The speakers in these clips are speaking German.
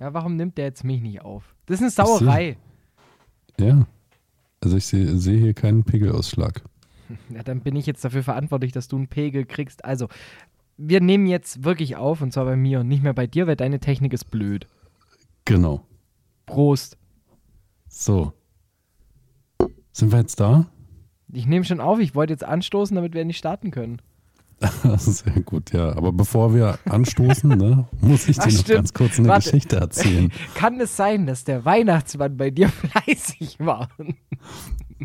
Ja, warum nimmt der jetzt mich nicht auf? Das ist eine Sauerei. Ja. Also ich sehe seh hier keinen Pegelausschlag. Ja, dann bin ich jetzt dafür verantwortlich, dass du einen Pegel kriegst. Also, wir nehmen jetzt wirklich auf, und zwar bei mir und nicht mehr bei dir, weil deine Technik ist blöd. Genau. Prost. So. Sind wir jetzt da? Ich nehme schon auf, ich wollte jetzt anstoßen, damit wir nicht starten können. Sehr gut, ja. Aber bevor wir anstoßen, ne, muss ich dir Ach, noch stimmt. ganz kurz eine Warte. Geschichte erzählen. Kann es sein, dass der Weihnachtsmann bei dir fleißig war?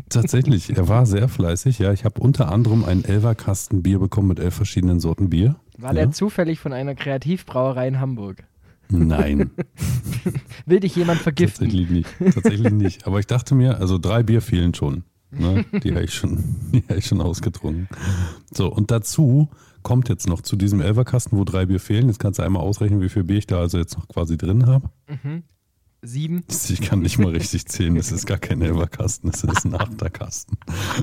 Tatsächlich, er war sehr fleißig. Ja, ich habe unter anderem einen Elferkasten Bier bekommen mit elf verschiedenen Sorten Bier. War ja? der zufällig von einer Kreativbrauerei in Hamburg? Nein, Will dich jemand vergiften? tatsächlich nicht. Tatsächlich nicht. Aber ich dachte mir, also drei Bier fehlen schon. Ne? Die habe ich, schon- die hab ich schon ausgetrunken. So, und dazu kommt jetzt noch zu diesem Elferkasten, wo drei Bier fehlen. Jetzt kannst du einmal ausrechnen, wie viel Bier ich da also jetzt noch quasi drin habe. Sieben. Ich kann nicht mal richtig zählen. Das ist gar kein Elferkasten, das ist ein Achterkasten.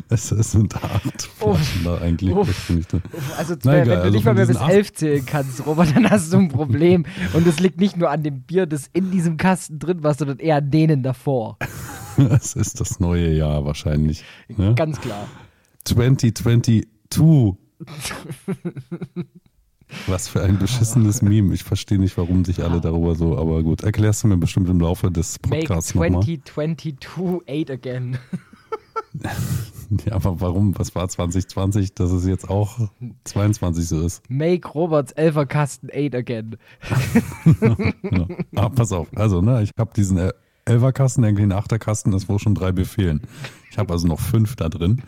Es sind acht Flaschen da eigentlich. Drin. Also, Na wenn du also nicht mal mehr bis elf zählen kannst, Robert, dann hast du ein Problem. Und es liegt nicht nur an dem Bier, das in diesem Kasten drin war, sondern eher an denen davor. Es ist das neue Jahr wahrscheinlich. Ne? Ganz klar. 2022. Was für ein beschissenes Meme. Ich verstehe nicht, warum sich alle darüber so, aber gut. Erklärst du mir bestimmt im Laufe des Podcasts nochmal. 2022 eight again. Ja, aber warum? Was war 2020, dass es jetzt auch 22 so ist? Make Roberts Elferkasten eight again. Ja. Ah, pass auf. Also, ne, ich habe diesen El- Elferkasten, eigentlich ein Achterkasten, ist wo schon drei Bier fehlen. Ich habe also noch fünf da drin.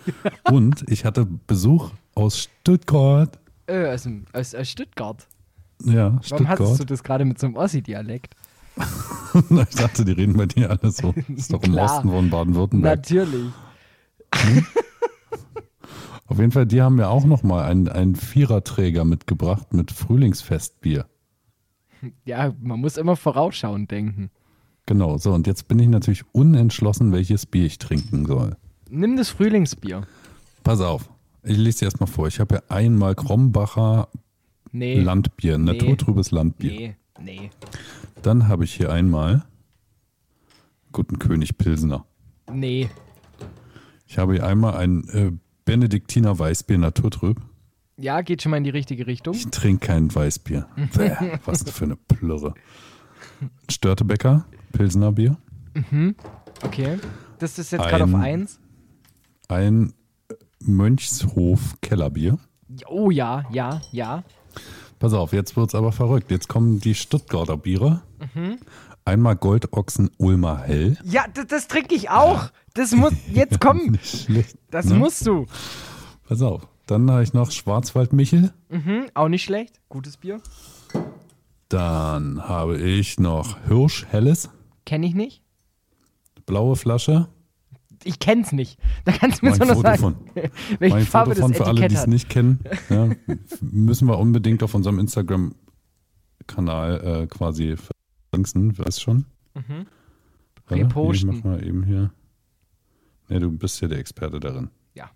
Und ich hatte Besuch aus Stuttgart. Äh, aus, aus, aus Stuttgart. Ja, Warum hast du Stuttgart. das gerade mit so einem Ossi-Dialekt? Ich dachte, die reden bei dir alle so. Das ist doch im. Osten von Baden-Württemberg. Natürlich. Auf jeden Fall, die haben mir auch nochmal einen, einen Viererträger mitgebracht mit Frühlingsfestbier. Ja, man muss immer vorausschauend denken. Genau, so und jetzt bin ich natürlich unentschlossen, welches Bier ich trinken soll. Nimm das Frühlingsbier. Pass auf, ich lese dir erstmal vor. Ich habe ja einmal Krombacher Nee. Landbier, naturtrübes Landbier. Nee, nee. Dann habe ich hier einmal Guten König Pilsener. Nee. Ich habe hier einmal ein äh, Benediktiner Weißbier naturtrüb. Ja, geht schon mal in die richtige Richtung. Ich trinke kein Weißbier. Bäh, was für eine Plürre. Störtebecker, Pilsener Bier. Okay. Das ist jetzt gerade auf Ein- 1. Ein Mönchshof Kellerbier. Oh ja, ja, ja. Pass auf, jetzt wird's aber verrückt. Jetzt kommen die Stuttgarter Biere. Einmal Goldochsen Ulmer Hell. Ja, das, das trinke ich auch. Das muss jetzt kommen. Schlecht. Das ne? musst du. Pass auf. Dann habe ich noch Schwarzwald Michel. Mhm, auch nicht schlecht. Gutes Bier. Dann habe ich noch Hirsch Helles. Kenne ich nicht. Blaue Flasche. Ich kenn's nicht. Da kannst du mir Mein so noch Foto sagen, von. welche Mein Farbe Foto von für alle, die es nicht kennen. Ja, müssen wir unbedingt auf unserem Instagram-Kanal äh, quasi verlinken. Weißt schon? Mhm. Warte. Ich mach mal eben hier. Ne, du bist ja der Experte darin. Ja,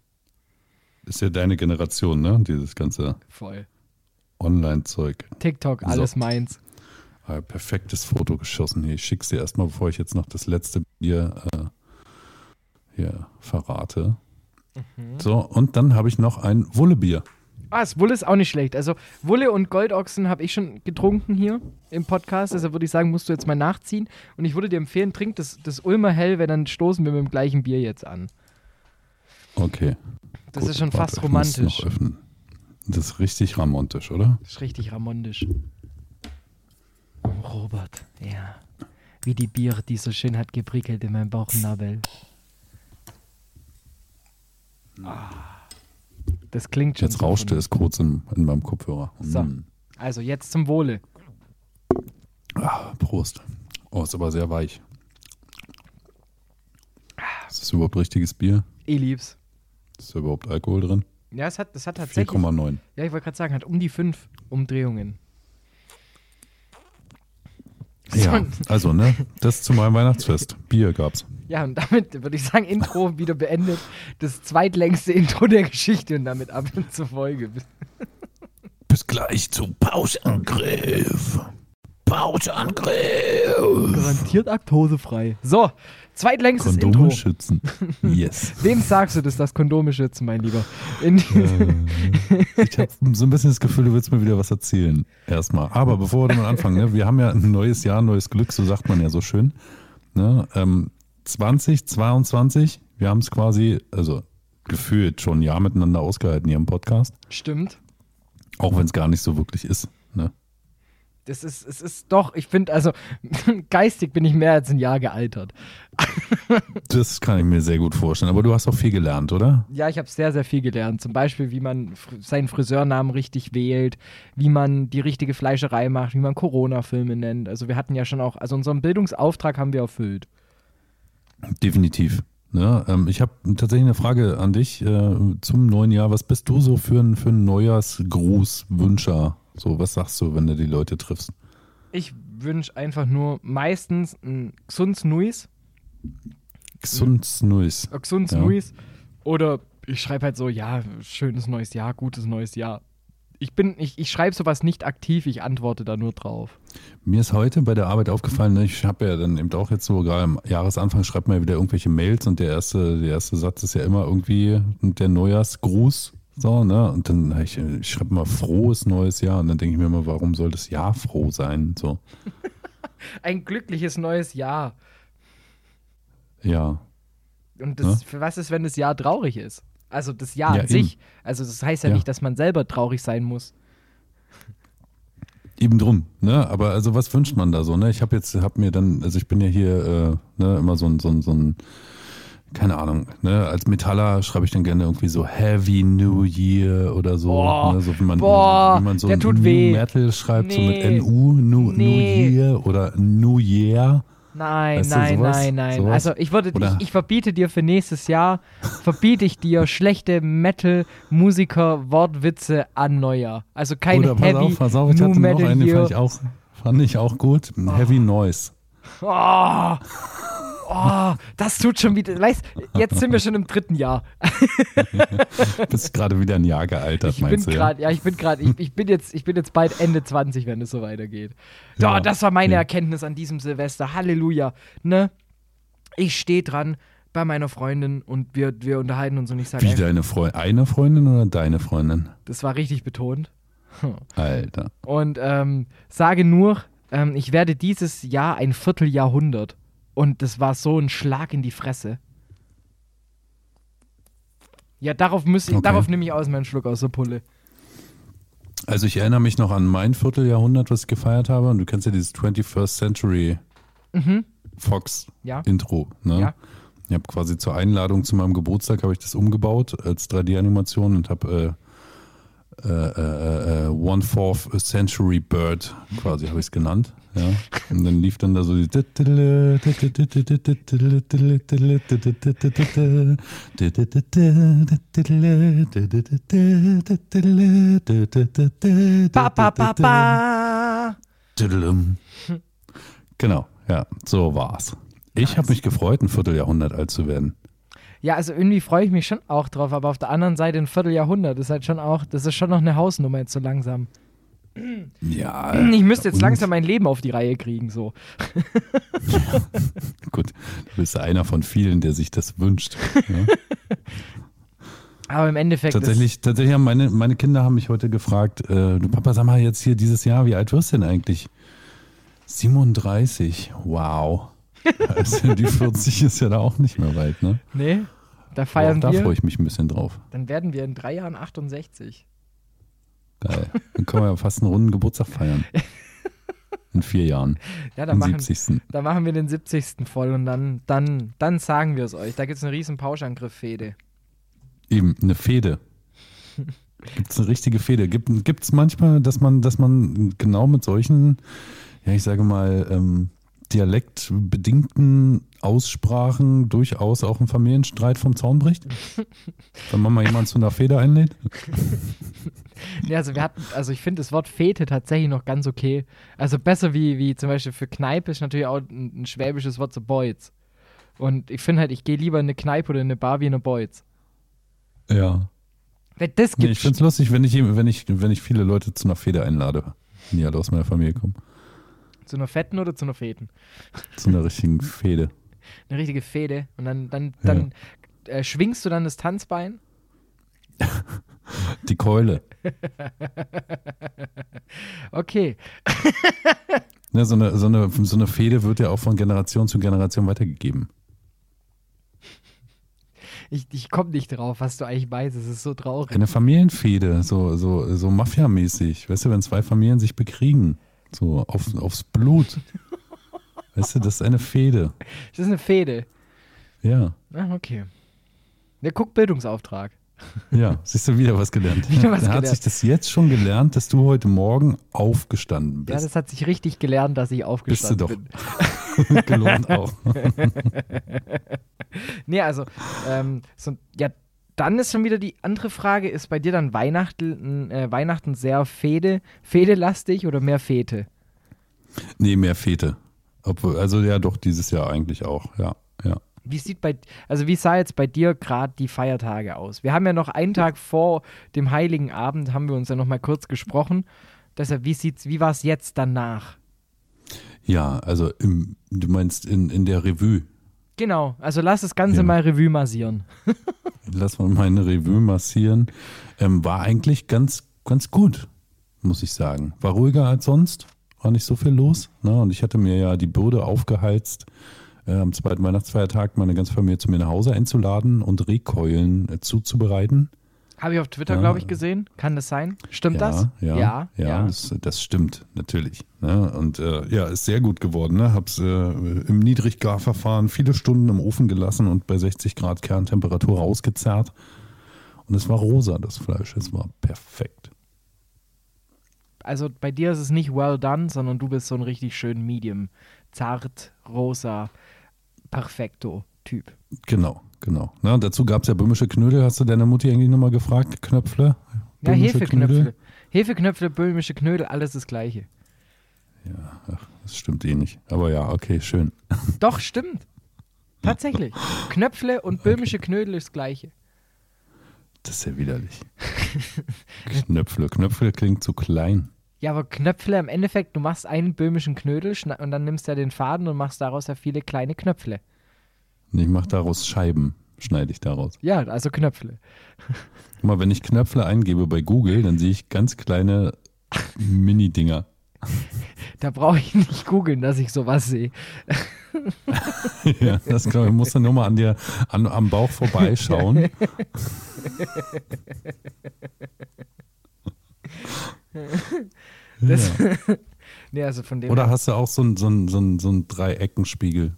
Ist ja deine Generation, ne? Dieses ganze voll. Online-Zeug. TikTok, So. alles meins. Ah, perfektes Foto geschossen hier. Ich schick's dir erstmal, bevor ich jetzt noch das letzte Bier äh, hier verrate. Mhm. So, und dann habe ich noch ein Wullebier. Ah, das Wulle ist auch nicht schlecht. Also Wulle und Goldochsen habe ich schon getrunken hier im Podcast. Deshalb würde ich sagen, musst du jetzt mal nachziehen. Und ich würde dir empfehlen, trink das, das Ulmer Hell, weil dann stoßen wir mit dem gleichen Bier jetzt an. Okay. Das gut, ist schon warte, fast romantisch. Das ist richtig romantisch, oder? Das ist richtig ramondisch. Robert, ja. Wie die Bier, die so schön hat geprickelt in meinem Bauchnabel. Ah. Das klingt schon Jetzt so rauschte es kurz in, in meinem Kopfhörer. So. Mm. Also jetzt zum Wohle. Ah, Prost. Oh, ist aber sehr weich. Ist das überhaupt richtiges Bier? Ich lieb's. Ist da überhaupt Alkohol drin? Ja, es hat, es hat tatsächlich. 4,9. Ja, ich wollte gerade sagen, hat um die fünf Umdrehungen. Ja, So, also, ne? Das zu meinem Weihnachtsfest. Bier gab's. Ja, und damit würde ich sagen, Intro wieder beendet. Das zweitlängste Intro der Geschichte und damit ab zur Folge. Bis gleich zum Pauschangriff. Pauschangriff. Garantiert laktosefrei. So, zweitlängstes Kondome Intro. schützen. Yes. Wem sagst du das, dass Kondome schützen, mein Lieber? In, Äh, ich habe so ein bisschen das Gefühl, du willst mir wieder was erzählen. Erstmal. Aber bevor wir mal anfangen, ne, wir haben ja ein neues Jahr, neues Glück, so sagt man ja so schön. Ne, ähm, 2022, wir haben es quasi, also gefühlt schon ein Jahr miteinander ausgehalten hier im Podcast. Stimmt. Auch wenn es gar nicht so wirklich ist. Ne? Das ist, es ist doch, ich finde, also geistig bin ich mehr als ein Jahr gealtert. Das kann ich mir sehr gut vorstellen. Aber du hast auch viel gelernt, oder? Ja, ich habe sehr, sehr viel gelernt. Zum Beispiel, wie man seinen Friseurnamen richtig wählt, wie man die richtige Fleischerei macht, wie man Corona-Filme nennt. Also wir hatten ja schon auch, also unseren Bildungsauftrag haben wir erfüllt. Definitiv. Ne? Ähm, ich habe tatsächlich eine Frage an dich äh, zum neuen Jahr. Was bist du so für ein, für ein Neujahrsgrußwünscher? So, was sagst du, wenn du die Leute triffst? Ich wünsche einfach nur meistens ein gesundes Nuis, Gesunds Neues. ein gesundes Ja. Nuis. Oder ich schreibe halt so, ja, schönes neues Jahr, gutes neues Jahr. Ich bin, ich, ich schreibe sowas nicht aktiv, ich antworte da nur drauf. Mir ist heute bei der Arbeit aufgefallen, ne, ich habe ja dann eben auch jetzt so, gerade am Jahresanfang schreibt man ja wieder irgendwelche Mails und der erste, der erste Satz ist ja immer irgendwie der Neujahrsgruß. So, ne? Und dann ich, ich schreibe mal frohes neues Jahr und dann denke ich mir immer, warum soll das Jahr froh sein? So, Ein glückliches neues Jahr. ja. Und das, für was ist, wenn das Jahr traurig ist? Also das Jahr Ja, an sich. Also das heißt ja, Ja. nicht, dass man selber traurig sein muss. Eben drum, ne? Aber also was wünscht man da so, ne? Ich habe jetzt, hab mir dann, also ich bin ja hier äh, ne, immer so ein, so ein, so ein, keine Ahnung, ne? Als Metaller schreibe ich dann gerne irgendwie so Heavy New Year oder so, Boah, ne? so wie man, boah, wie man so der tut New weh. Metal schreibt, so Nee. mit NU, New, Nee. New Year oder New Year. Nein, Weißt nein, nein, nein. Sowas? Also ich würde, ich, ich verbiete dir für nächstes Jahr, verbiete ich dir schlechte Metal-Musiker-Wortwitze an Neujahr. Also keine oder pass Heavy auf, pass auf, ich New hatte noch Metal eine, hier. fand ich auch, fand ich auch gut. Heavy Noise. Oh, oh, das tut schon wieder. Weißt, jetzt sind wir schon im dritten Jahr. Bist gerade wieder ein Jahr gealtert, Ich bin meinst du? ja? gerade, ja, ich bin gerade, ich, ich bin jetzt, ich bin jetzt bald Ende 20, wenn es so weitergeht. Ja, Ja. das war meine Ja. Erkenntnis an diesem Silvester. Halleluja. Ne? Ich stehe dran bei meiner Freundin und wir, wir unterhalten uns und ich sage, Wie deine Freundin? Eine Freundin oder deine Freundin? das war richtig betont. Alter. Und ähm, sage nur, ähm, ich werde dieses Jahr ein Vierteljahrhundert. Und das war so ein Schlag in die Fresse. Ja, darauf muss ich, Okay. darauf nehme ich aus meinen Schluck aus der Pulle. Also ich erinnere mich noch an mein Vierteljahrhundert, was ich gefeiert habe. Und du kennst ja dieses 21st Century Fox Ja. Intro. Ne? Ja. Ich habe quasi zur Einladung zu meinem Geburtstag habe ich das umgebaut als 3D-Animation und habe äh, äh, äh, äh, One Fourth Century Bird quasi habe ich es genannt. Ja. Und dann lief dann da so die Ba, ba, ba, ba. Genau, ja, so war's. Ich habe mich gefreut, ein Vierteljahrhundert alt zu werden. Ja, also irgendwie freue ich mich schon auch drauf, aber auf der anderen Seite ein Vierteljahrhundert ist halt schon auch, das ist schon noch eine Hausnummer jetzt so langsam. Ja. Ich müsste jetzt langsam mein Leben auf die Reihe kriegen, so. Gut, du bist einer von vielen, der sich das wünscht. Ja. Aber im Endeffekt tatsächlich, tatsächlich haben meine, meine Kinder haben mich heute gefragt, äh, du Papa, sag mal jetzt hier dieses Jahr, wie alt wirst du denn eigentlich? 37, wow. Also die 40 ist ja da auch nicht mehr weit, ne? Nee, da feiern auch da wir, freue ich mich ein bisschen drauf. dann werden wir in drei Jahren 68. Geil. Dann können wir ja fast einen runden Geburtstag feiern. In vier Jahren. Ja, da machen, 70. da machen wir den 70. voll und dann, dann, dann sagen wir es euch. Da gibt es eine riesen Pauschangriff-Fehde. Eben, eine Fehde. Gibt es eine richtige Fehde? Gibt es manchmal, dass man, dass man genau mit solchen, ja, ich sage mal, ähm, dialektbedingten Aussprachen durchaus auch einen Familienstreit vom Zaun bricht? Wenn man mal jemanden zu einer Fehde einlädt? Ja, also wir hatten, also ich finde das Wort Fete tatsächlich noch ganz okay. Also besser wie, wie zum Beispiel für Kneipe ist natürlich auch ein, ein schwäbisches Wort zu Boys. Und ich finde halt, ich gehe lieber in eine Kneipe oder in eine Bar wie in eine Boys. Ja. Weil das Nee, gibt ich finde es lustig, wenn ich, wenn, ich, wenn ich viele Leute zu einer Fehde einlade, die alle aus meiner Familie kommen. Zu einer fetten oder zu einer feten? Zu einer richtigen Fehde. Eine richtige Fede. Und dann, dann, dann äh, schwingst du dann das Tanzbein. Die Keule. Okay. Ja, so, eine, so, eine, so eine Fehde wird ja auch von Generation zu Generation weitergegeben. Ich, ich komme nicht drauf, was du eigentlich meinst. Es ist so traurig. Eine Familienfehde, so, so, so Mafia-mäßig. Weißt du, wenn zwei Familien sich bekriegen, so auf, aufs Blut. Weißt du, das ist eine Fehde. Das ist eine Fede. Ja, Ah, okay. Der guckt Bildungsauftrag. ja. Siehst du wieder was gelernt. Wieder was hat gelernt. sich das jetzt schon gelernt, dass du heute Morgen aufgestanden Ja, bist. das hat sich richtig gelernt, dass ich aufgestanden doch. bin. Gelohnt auch. Nee, also, ähm, so, ja, dann ist schon wieder die andere Frage, ist bei dir dann Weihnachten, äh, Weihnachten sehr Fede, Fedelastig oder mehr Fete? Nee, mehr Fete. Obwohl, also ja, doch, dieses Jahr eigentlich auch. Ja, ja. Wie sieht bei, also wie sah jetzt bei dir gerade die Feiertage aus? Wir haben ja noch einen Tag vor dem Heiligen Abend, haben wir uns ja noch mal kurz gesprochen. Deshalb, wie sieht's, wie war es jetzt danach? Ja, also im, du meinst in, in der Revue. Genau, also lass das Ganze Ja. mal Revue massieren. Lass mal meine Revue massieren. Ähm, war eigentlich ganz, ganz gut, muss ich sagen. War ruhiger als sonst, war nicht so viel los. Ne? Und ich hatte mir ja die Bürde aufgeheizt, äh, am zweiten Weihnachtsfeiertag meine ganze Familie zu mir nach Hause einzuladen und Rehkeulen äh, zuzubereiten. Habe ich auf Twitter, Ja. glaube ich, gesehen. Kann das sein? Stimmt ja, das? Ja, ja. ja, Das, das stimmt natürlich. Ne? Und äh, ja, ist sehr gut geworden. Ne? Hab's äh, im Niedriggarverfahren viele Stunden im Ofen gelassen und bei 60 Grad Kerntemperatur rausgezerrt. Und es war rosa, das Fleisch. Es war perfekt. Also bei dir ist es nicht well done, sondern du bist so ein richtig schön medium, zart, rosa, perfekto Typ. Genau, genau. Und dazu gab es ja böhmische Knödel. Hast du deine Mutti eigentlich nochmal gefragt? Knöpfle? Ja, Böhmische Hefeknöpfe. Hefeknöpfe, böhmische Knödel, alles das Gleiche. Ja, ach, das stimmt eh nicht. Aber ja, okay, schön. Doch, stimmt. Tatsächlich. Knöpfle und böhmische Knödel ist das Gleiche. Das ist ja widerlich. Knöpfle. Knöpfle klingt zu klein. Ja, aber Knöpfle im Endeffekt, du machst einen böhmischen Knödel und dann nimmst du ja den Faden und machst daraus ja viele kleine Knöpfle. Ich mache daraus Scheiben, schneide ich daraus. Ja, also Knöpfle. Guck mal, wenn ich Knöpfle eingebe bei Google, dann sehe ich ganz kleine Mini-Dinger. Da brauche ich nicht googeln, dass ich sowas sehe. ja, das kann, ich muss dann nur mal an dir, an, am Bauch vorbeischauen. Das, nee, also von dem Oder hast du auch so einen so einen- so einen- so einen Dreieckenspiegel?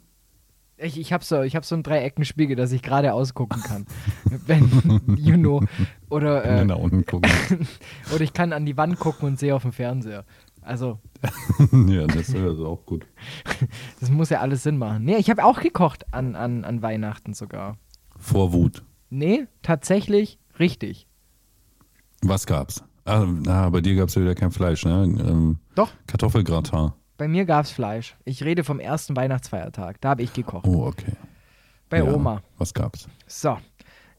Ich, ich habe so, ich hab so einen Dreieckenspiegel, dass ich gerade ausgucken kann. Wenn, you know. Oder, äh, nach unten gucken. oder ich kann an die Wand gucken und sehe auf dem Fernseher. Also, ja, das ist also auch gut. das muss ja alles Sinn machen. Nee, ich habe auch gekocht an, an, an Weihnachten sogar. Vor Wut. Nee, tatsächlich richtig. Was gab's? Ah, na, bei dir gab's ja wieder kein Fleisch, ne? Ähm, Doch, Kartoffelgratin. Bei mir gab es Fleisch. Ich rede vom ersten Weihnachtsfeiertag. Da habe ich gekocht. Oh, okay. bei Ja, Oma. Was gab's? So,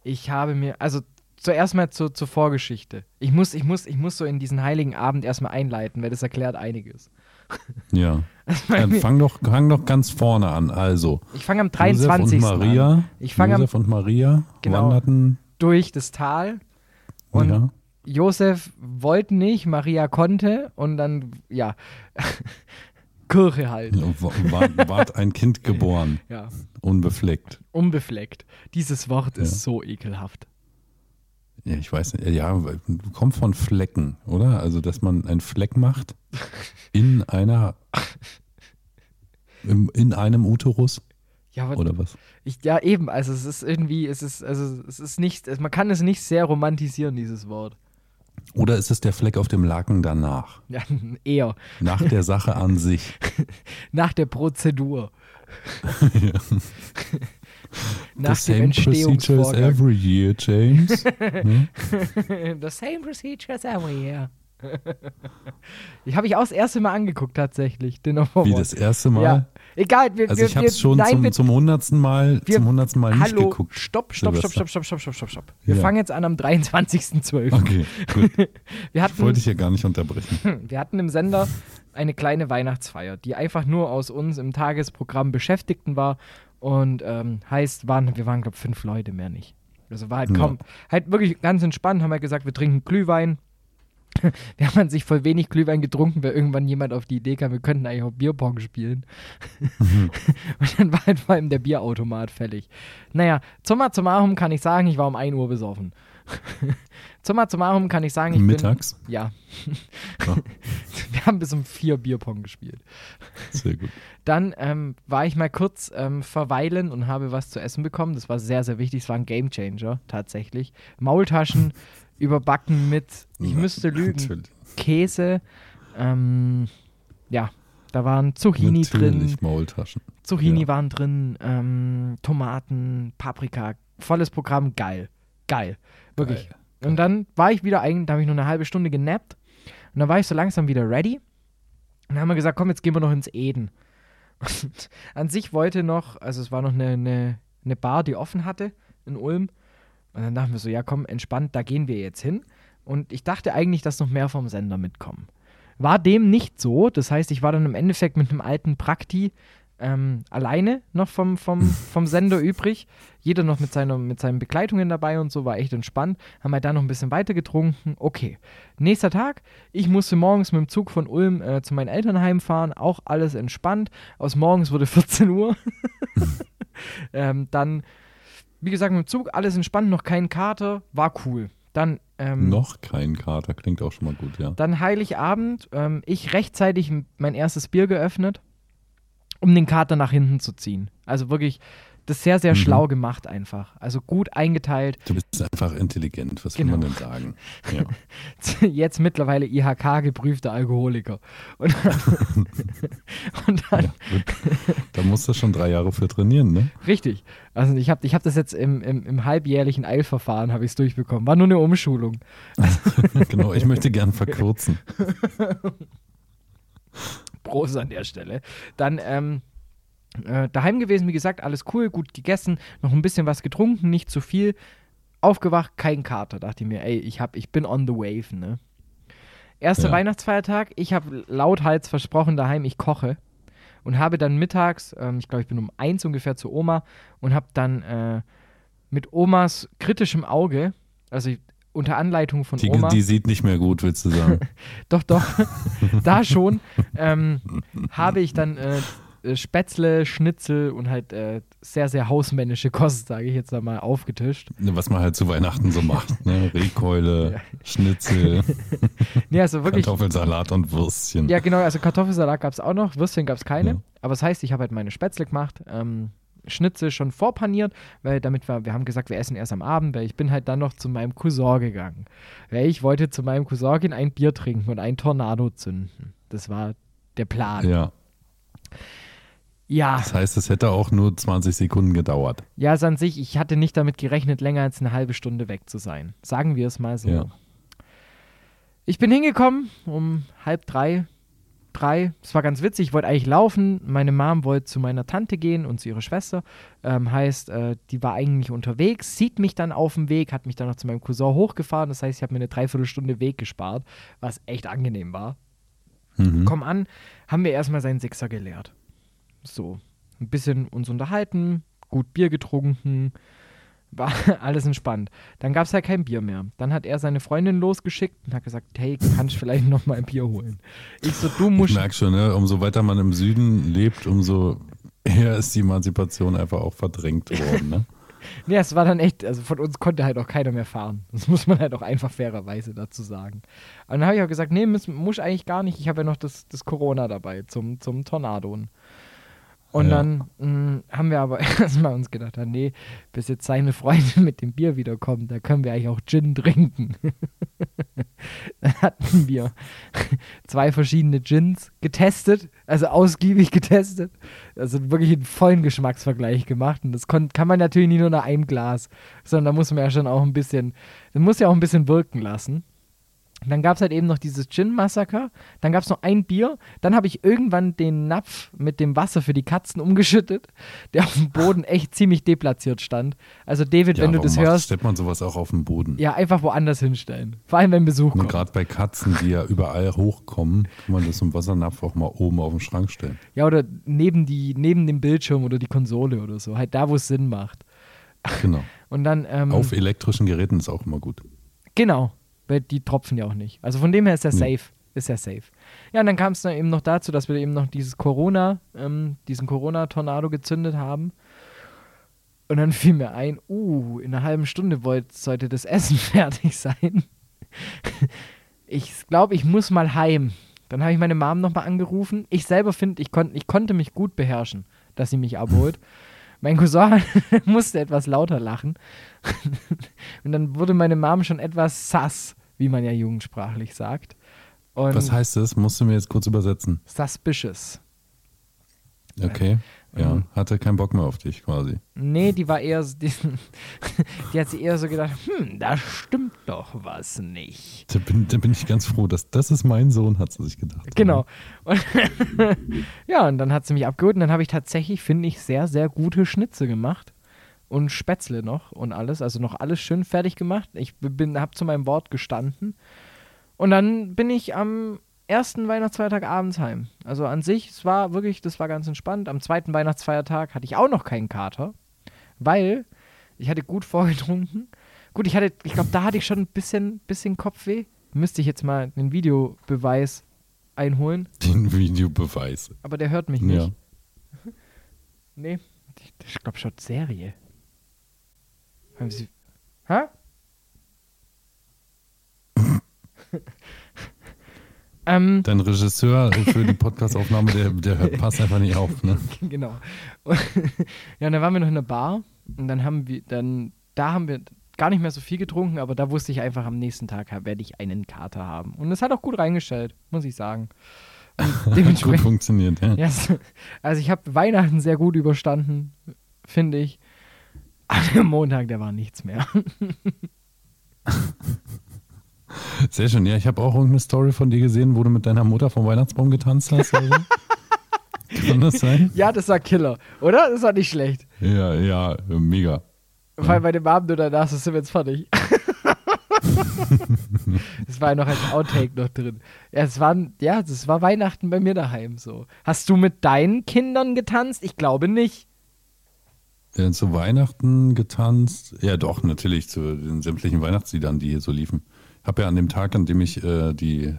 ich habe mir, also zuerst mal zur, zur Vorgeschichte. Ich muss, ich, muss, ich muss so in diesen heiligen Abend erstmal einleiten, weil das erklärt einiges. Ja. Dann fang doch, fang doch ganz vorne an. Also, Ich fange am Josef 23. und Maria, an. Ich fange am Josef und Maria Genau. wanderten. durch das Tal und ja. Josef wollte nicht, Maria konnte und dann, ja, Kirche halt. Ward, ward ein Kind geboren, Ja, unbefleckt. unbefleckt. Dieses Wort Ja. ist so ekelhaft. Ja, ich weiß nicht, ja, kommt von Flecken, oder? Also, dass man einen Fleck macht in einer, im, in einem Uterus Ja, oder was? ich, ja eben, also es ist irgendwie, es ist, also es ist nicht, man kann es nicht sehr romantisieren, dieses Wort. Oder ist es der Fleck auf dem Laken danach? Ja, eher. Nach der Sache an sich. Nach der Prozedur. The Nach dem same procedure as every year, James. Hm? The same procedure as every year. Die habe ich auch das erste Mal angeguckt, tatsächlich. Den Wie das erste Mal? Ja. Egal, wir, Also ich habe es schon nein, zum, wir, zum hundertsten Mal, wir- zum hundertsten Mal nicht Hallo, geguckt. stopp, stopp, stopp, stopp, stopp, stopp, stopp, stopp, stopp. Wir Ja. fangen jetzt an am 23.12. Okay, gut. Wir Ich wollte hatten, dich ja gar nicht unterbrechen. wir hatten im Sender eine kleine Weihnachtsfeier, die einfach nur aus uns im Tagesprogramm Beschäftigten war und ähm, heißt, waren, wir waren, glaube ich, fünf Leute, mehr nicht. Also war halt kaum, halt wirklich ganz entspannt, haben wir gesagt, wir trinken Glühwein. Wir haben an sich voll wenig Glühwein getrunken, weil irgendwann jemand auf die Idee kam, wir könnten eigentlich auch Bierpong spielen. und dann war halt vor allem der Bierautomat fällig. Naja, summa summarum kann ich sagen, ich war um 1 Uhr besoffen. summa summarum kann ich sagen, ich Mittags? bin... Ja. ja. wir haben bis um 4 Bierpong gespielt. Sehr gut. Dann ähm, war ich mal kurz ähm, verweilen und habe was zu essen bekommen. Das war sehr, sehr wichtig. Es war ein Gamechanger tatsächlich. Maultaschen überbacken mit, ich müsste lügen, Natürlich. Käse. Ähm, ja, da waren Zucchini Natürlich drin. Maultaschen. Zucchini ja. waren drin, ähm, Tomaten, Paprika, volles Programm, geil. Geil. Wirklich. Geil. Und dann war ich wieder eigentlich, da habe ich nur eine halbe Stunde genappt. Und dann war ich so langsam wieder ready. Und dann haben wir gesagt, komm, jetzt gehen wir noch ins Eden. Und an sich wollte noch, also es war noch eine, eine, eine Bar, die offen hatte in Ulm. Und dann dachten wir so, ja komm, entspannt, da gehen wir jetzt hin. Und ich dachte eigentlich, dass noch mehr vom Sender mitkommen. War dem nicht so. Das heißt, ich war dann im Endeffekt mit einem alten Prakti ähm, alleine noch vom, vom, vom Sender übrig. Jeder noch mit, seiner, mit seinen Begleitungen dabei und so, war echt entspannt. Haben halt da noch ein bisschen weiter getrunken. Okay. Nächster Tag, ich musste morgens mit dem Zug von Ulm äh, zu meinen Elternheim fahren. Auch alles entspannt. Aus morgens wurde 14 Uhr. ähm, dann, wie gesagt, mit dem Zug alles entspannt, noch kein Kater. War cool. Dann ähm, Noch kein Kater, klingt auch schon mal gut, ja. Dann Heiligabend, ähm, ich rechtzeitig mein erstes Bier geöffnet um den Kater nach hinten zu ziehen. Also wirklich das sehr, sehr mhm. schlau gemacht einfach. Also gut eingeteilt. Du bist einfach intelligent, was genau. will man denn sagen? Ja. Jetzt mittlerweile IHK geprüfter Alkoholiker. Und dann, und dann ja, da musst du schon drei Jahre für trainieren, ne? Richtig. Also ich habe ich hab das jetzt im, im, im halbjährlichen Eilverfahren habe ich es durchbekommen. War nur eine Umschulung. genau, ich möchte gern verkürzen. Prost an der Stelle. Dann ähm, äh, daheim gewesen, wie gesagt, alles cool, gut gegessen, noch ein bisschen was getrunken, nicht zu viel. Aufgewacht, kein Kater. Dachte ich mir, ey, ich, hab, ich bin on the wave, ne? Erster ja. Weihnachtsfeiertag, ich habe lauthals versprochen daheim, ich koche. Und habe dann mittags, ähm, ich glaube, ich bin um eins ungefähr zu Oma und habe dann äh, mit Omas kritischem Auge, also ich, unter Anleitung von die, Oma. Die sieht nicht mehr gut, willst du sagen? doch, doch. da schon ähm, habe ich dann äh, Spätzle, Schnitzel und halt äh, sehr, sehr hausmännische Kost, sage ich jetzt einmal, aufgetischt. Ne, was man halt zu Weihnachten so macht, ne? Rehkeule, ja. Schnitzel, nee, also wirklich, Kartoffelsalat und Würstchen. Ja, genau, also Kartoffelsalat gab es auch noch, Würstchen gab es keine. Ja. Aber das heißt, ich habe halt meine Spätzle gemacht, ähm, Schnitzel schon vorpaniert, weil damit wir, wir haben gesagt, wir essen erst am Abend, weil ich bin halt dann noch zu meinem Cousin gegangen. Weil ich wollte zu meinem Cousin gehen, ein Bier trinken und ein Tornado zünden. Das war der Plan. Ja. Ja. Das heißt, es hätte auch nur 20 Sekunden gedauert. Ja, also an sich, ich hatte nicht damit gerechnet, länger als eine halbe Stunde weg zu sein. Sagen wir es mal so. Ja. Ich bin hingekommen um halb drei, drei. Es war ganz witzig. Ich wollte eigentlich laufen. Meine Mom wollte zu meiner Tante gehen und zu ihrer Schwester. Ähm, heißt, äh, die war eigentlich unterwegs, sieht mich dann auf dem Weg, hat mich dann noch zu meinem Cousin hochgefahren. Das heißt, ich habe mir eine Dreiviertelstunde Weg gespart, was echt angenehm war. Mhm. Komm an, haben wir erstmal seinen Sixer geleert. So, ein bisschen uns unterhalten, gut Bier getrunken, war alles entspannt. Dann gab es halt kein Bier mehr. Dann hat er seine Freundin losgeschickt und hat gesagt, hey, kannst du vielleicht noch mal ein Bier holen? Ich so, du musst... Ich merke schon, ne? umso weiter man im Süden lebt, umso eher ist die Emanzipation einfach auch verdrängt worden. Ne? nee, es war dann echt, also von uns konnte halt auch keiner mehr fahren. Das muss man halt auch einfach fairerweise dazu sagen. Und dann habe ich auch gesagt, nee, muss, muss eigentlich gar nicht. Ich habe ja noch das, das Corona dabei zum, zum Tornadoen. Und ja. dann mh, mm, haben wir aber erstmal uns gedacht, nee, bis jetzt seine Freundin mit dem Bier wiederkommt, da können wir eigentlich auch Gin trinken. dann hatten wir zwei verschiedene Gins getestet, also ausgiebig getestet, also wirklich einen vollen Geschmacksvergleich gemacht. Und das kann man natürlich nicht nur nach einem Glas, sondern da muss man ja schon auch ein bisschen, das muss ja auch ein bisschen wirken lassen. Dann gab es halt eben noch dieses Gin-Massaker. Dann gab es noch ein Bier. Dann habe ich irgendwann den Napf mit dem Wasser für die Katzen umgeschüttet, der auf dem Boden echt ziemlich deplatziert stand. Also, David, Ja, wenn du das hörst, Stellt man sowas auch auf den Boden. ja, einfach woanders hinstellen. Vor allem, wenn Besuch Und kommt. gerade bei Katzen, die ja überall hochkommen, kann man das im Wassernapf auch mal oben auf den Schrank stellen. Ja, oder neben, die, neben dem Bildschirm oder die Konsole oder so. Halt da, wo es Sinn macht. Genau. Und dann. Ähm, Auf elektrischen Geräten ist auch immer gut. Genau, weil die tropfen ja auch nicht. Also von dem her ist er Nee. safe. Ist er safe. Ja, und dann kam es dann eben noch dazu, dass wir eben noch dieses Corona, ähm, diesen Corona-Tornado gezündet haben. Und dann fiel mir ein, uh, in einer halben Stunde wollt, sollte das Essen fertig sein. ich glaube, ich muss mal heim. Dann habe ich meine Mom nochmal angerufen. Ich selber finde, ich, kon ich konnte mich gut beherrschen, dass sie mich abholt. Mein Cousin musste etwas lauter lachen. Und dann wurde meine Mom schon etwas sass, wie man ja jugendsprachlich sagt. Und Was heißt das? Musst du mir jetzt kurz übersetzen. suspicious. Okay. Ja, hatte keinen Bock mehr auf dich quasi. Nee, die war eher, so- die, die hat sich eher so gedacht, hm, da stimmt doch was nicht. Da bin, da bin ich ganz froh, dass das ist mein Sohn, hat sie sich gedacht. Genau. Und ja, und dann hat sie mich abgeholt und dann habe ich tatsächlich, finde ich, sehr, sehr gute Schnitze gemacht. Und Spätzle noch und alles, also noch alles schön fertig gemacht. Ich bin, habe zu meinem Wort gestanden. Und dann bin ich am ersten Weihnachtsfeiertag abends heim. Also an sich, es war wirklich, das war ganz entspannt. Am zweiten Weihnachtsfeiertag hatte ich auch noch keinen Kater, weil ich hatte gut vorgetrunken. Gut, ich hatte, ich glaube, da hatte ich schon ein bisschen, bisschen Kopfweh. Müsste ich jetzt mal einen Videobeweis einholen, Den Videobeweis. aber der hört mich nicht. Ja. Nee, ich, ich glaube, schaut Serie. Haben Sie. Hä? ähm, Dein Regisseur für die Podcastaufnahme, der, der hört, passt einfach nicht auf. Ne? genau. Und, ja, und dann waren wir noch in der Bar und dann haben wir, dann, da haben wir gar nicht mehr so viel getrunken, aber da wusste ich einfach, am nächsten Tag werde ich einen Kater haben. Und es hat auch gut reingestellt, muss ich sagen. Gut dementsprechend. funktioniert, ja. Ja, es- also ich habe Weihnachten sehr gut überstanden, finde ich. Aber der Montag, der war nichts mehr. Sehr schön. Ja, ich habe auch irgendeine Story von dir gesehen, wo du mit deiner Mutter vom Weihnachtsbaum getanzt hast. Oder so. Kann das sein? ja, das war Killer, oder? Das war nicht schlecht. Ja, ja, mega. Vor allem bei dem Abend nur danach, so sind wir jetzt fertig. das war ja noch als Outtake noch drin. Ja, es waren, ja, das war Weihnachten bei mir daheim so. Hast du mit deinen Kindern getanzt? Ich glaube nicht. Ja, zu Weihnachten getanzt. Ja, doch, natürlich, zu den sämtlichen Weihnachtsliedern, die hier so liefen. Habe ja an dem Tag, an dem ich äh, die,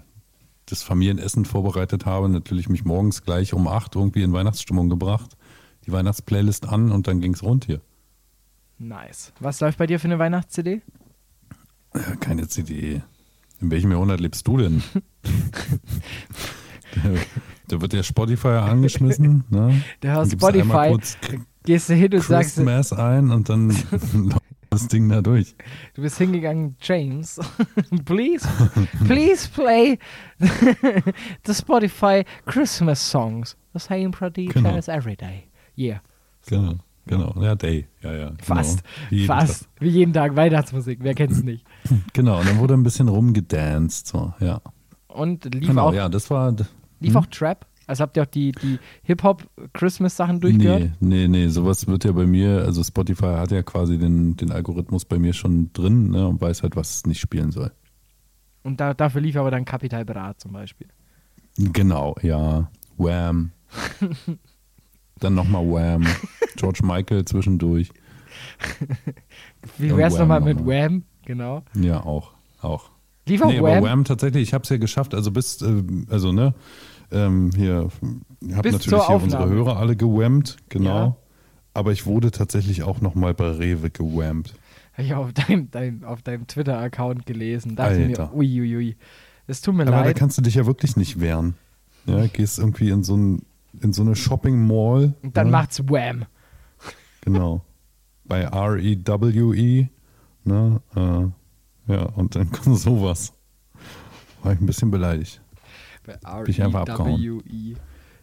das Familienessen vorbereitet habe, natürlich mich morgens gleich um 8 irgendwie in Weihnachtsstimmung gebracht, die Weihnachtsplaylist an und dann ging es rund hier. Nice. Was läuft bei dir für eine Weihnachts-CD? Ja, keine CD. In welchem Jahrhundert lebst du denn? da, da wird der Spotify angeschmissen. Ne? Der hört Spotify, kurz gehst du hin und sagst, Christmas ein und dann das Ding da durch. Du bist hingegangen, James. please, please play the Spotify Christmas songs. The same producer Genau. as every day. Yeah. Genau, genau. Ja, Day. Ja, ja. Fast. Genau. Jeden Fast. Wie jeden Tag Weihnachtsmusik. Wer kennt's nicht? Tag. Genau, und dann wurde ein bisschen rumgedanced. So, ja. Und lief Genau, auch, ja, das war. lief auch Trap. Also habt ihr auch die, die Hip-Hop-Christmas-Sachen durchgehört? Nee, nee, nee, sowas wird ja bei mir, also Spotify hat ja quasi den, den Algorithmus bei mir schon drin ne, und weiß halt, was es nicht spielen soll. Und da, dafür lief aber dann Capital Bra zum Beispiel. Genau, ja. Wham. Dann nochmal Wham. George Michael zwischendurch. Wie wär's Wham nochmal mit. Wham? Genau. Ja, auch. Auch. Lief auch Nee, aber Wham? Wham tatsächlich, ich habe es ja geschafft, also bis, äh, also ne, ähm, hier, ich habe Bis natürlich hier unsere. Hörer alle gewammt, genau. Ja. Aber ich wurde tatsächlich auch nochmal bei Rewe gewammt. Habe ich auf deinem, deinem, auf deinem Twitter-Account gelesen. Dachte Alter. mir, uiuiui. Es tut mir Aber da leid. kannst du dich ja wirklich nicht wehren. Ja, gehst irgendwie in so, ein, in so eine Shopping Mall. Und dann ja, macht's Wham. Genau. Bei R-E-W-E. Ne, äh, ja, und dann kommt sowas. War ich ein bisschen beleidigt. Bei ich einfach abgehauen. R-E-W-E.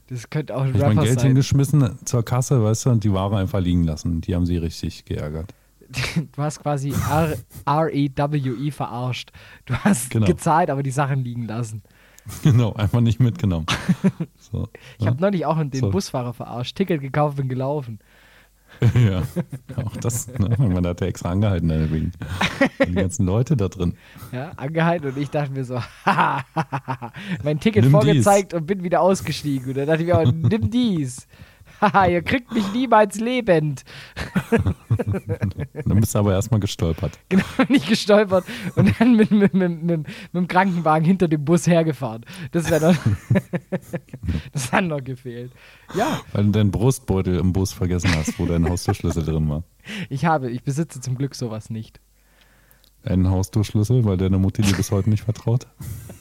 Das könnte auch ein Hab ich mein Rapper Geld sein. hingeschmissen zur Kasse, weißt du, und die Ware einfach liegen lassen. Die haben sie richtig geärgert. du hast quasi R- R-E-W-E verarscht. Du hast Genau. gezahlt, aber die Sachen liegen lassen. Genau, einfach nicht mitgenommen. So, Ich ja. habe neulich auch den So. Busfahrer verarscht. Ticket gekauft, bin gelaufen. ja, auch das, ne? man hat ja extra angehalten, deswegen. Die ganzen Leute da drin. Ja, angehalten und ich dachte mir so, mein Ticket Nimm vorgezeigt und bin wieder ausgestiegen. Und dann dachte ich mir, auch, nimm dies. Ihr kriegt mich niemals lebend. Dann bist du aber erstmal gestolpert. Genau, nicht gestolpert und dann mit, mit, mit, mit, mit dem Krankenwagen hinter dem Bus hergefahren. Das wäre noch. das hat noch gefehlt. Ja, Weil du deinen Brustbeutel im Bus vergessen hast, wo dein Haustürschlüssel drin war. ich habe, ich besitze zum Glück sowas nicht. Einen Haustürschlüssel, weil deine Mutti dir bis heute nicht vertraut.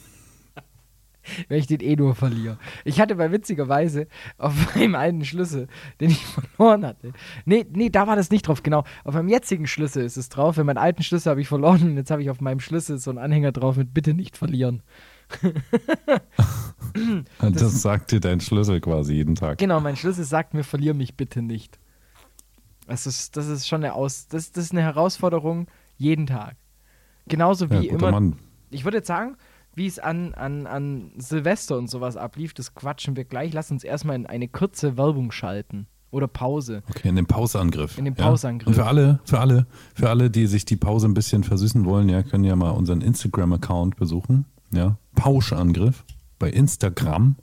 wenn ich den eh nur verliere. Ich hatte bei witzigerweise auf meinem alten Schlüssel, den ich verloren hatte. Nee, nee, da war das nicht drauf, genau. Auf meinem jetzigen Schlüssel ist es drauf. Wenn meinen alten Schlüssel habe ich verloren und jetzt habe ich auf meinem Schlüssel so einen Anhänger drauf mit Bitte nicht verlieren. Das, sagt dir dein Schlüssel quasi jeden Tag. Genau, mein Schlüssel sagt mir, verlier mich bitte nicht. Das ist, das ist schon eine Aus. Das, das ist eine Herausforderung jeden Tag. Genauso Ja, wie guter immer. Mann. Ich würde jetzt sagen, wie es an, an, an Silvester und sowas ablief, das quatschen wir gleich. Lass uns erstmal in eine kurze Werbung schalten. Oder Pause. Okay, in den Pausangriff. In den ja. Pausangriff. Und für alle, für alle, für alle, die sich die Pause ein bisschen versüßen wollen, ja, können ja mal unseren Instagram-Account besuchen. Ja, Pauschangriff bei Instagram.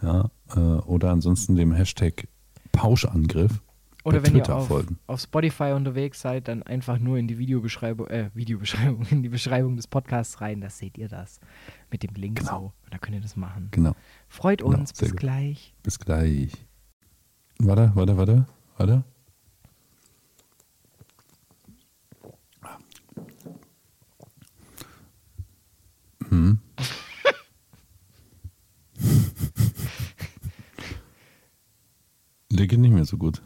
Ja, äh, oder ansonsten dem Hashtag Pauschangriff Oder wenn Twitter ihr auf, folgen. auf Spotify unterwegs seid, dann einfach nur in die Videobeschreibung, äh, Videobeschreibung, in die Beschreibung des Podcasts rein. Da seht ihr das. Mit dem Link Genau. so. Und da könnt ihr das machen. Genau. Freut Genau, uns. sehr Bis gut. gleich. Bis gleich. Warte, warte, warte, warte. Hm. Der geht nicht mehr so gut.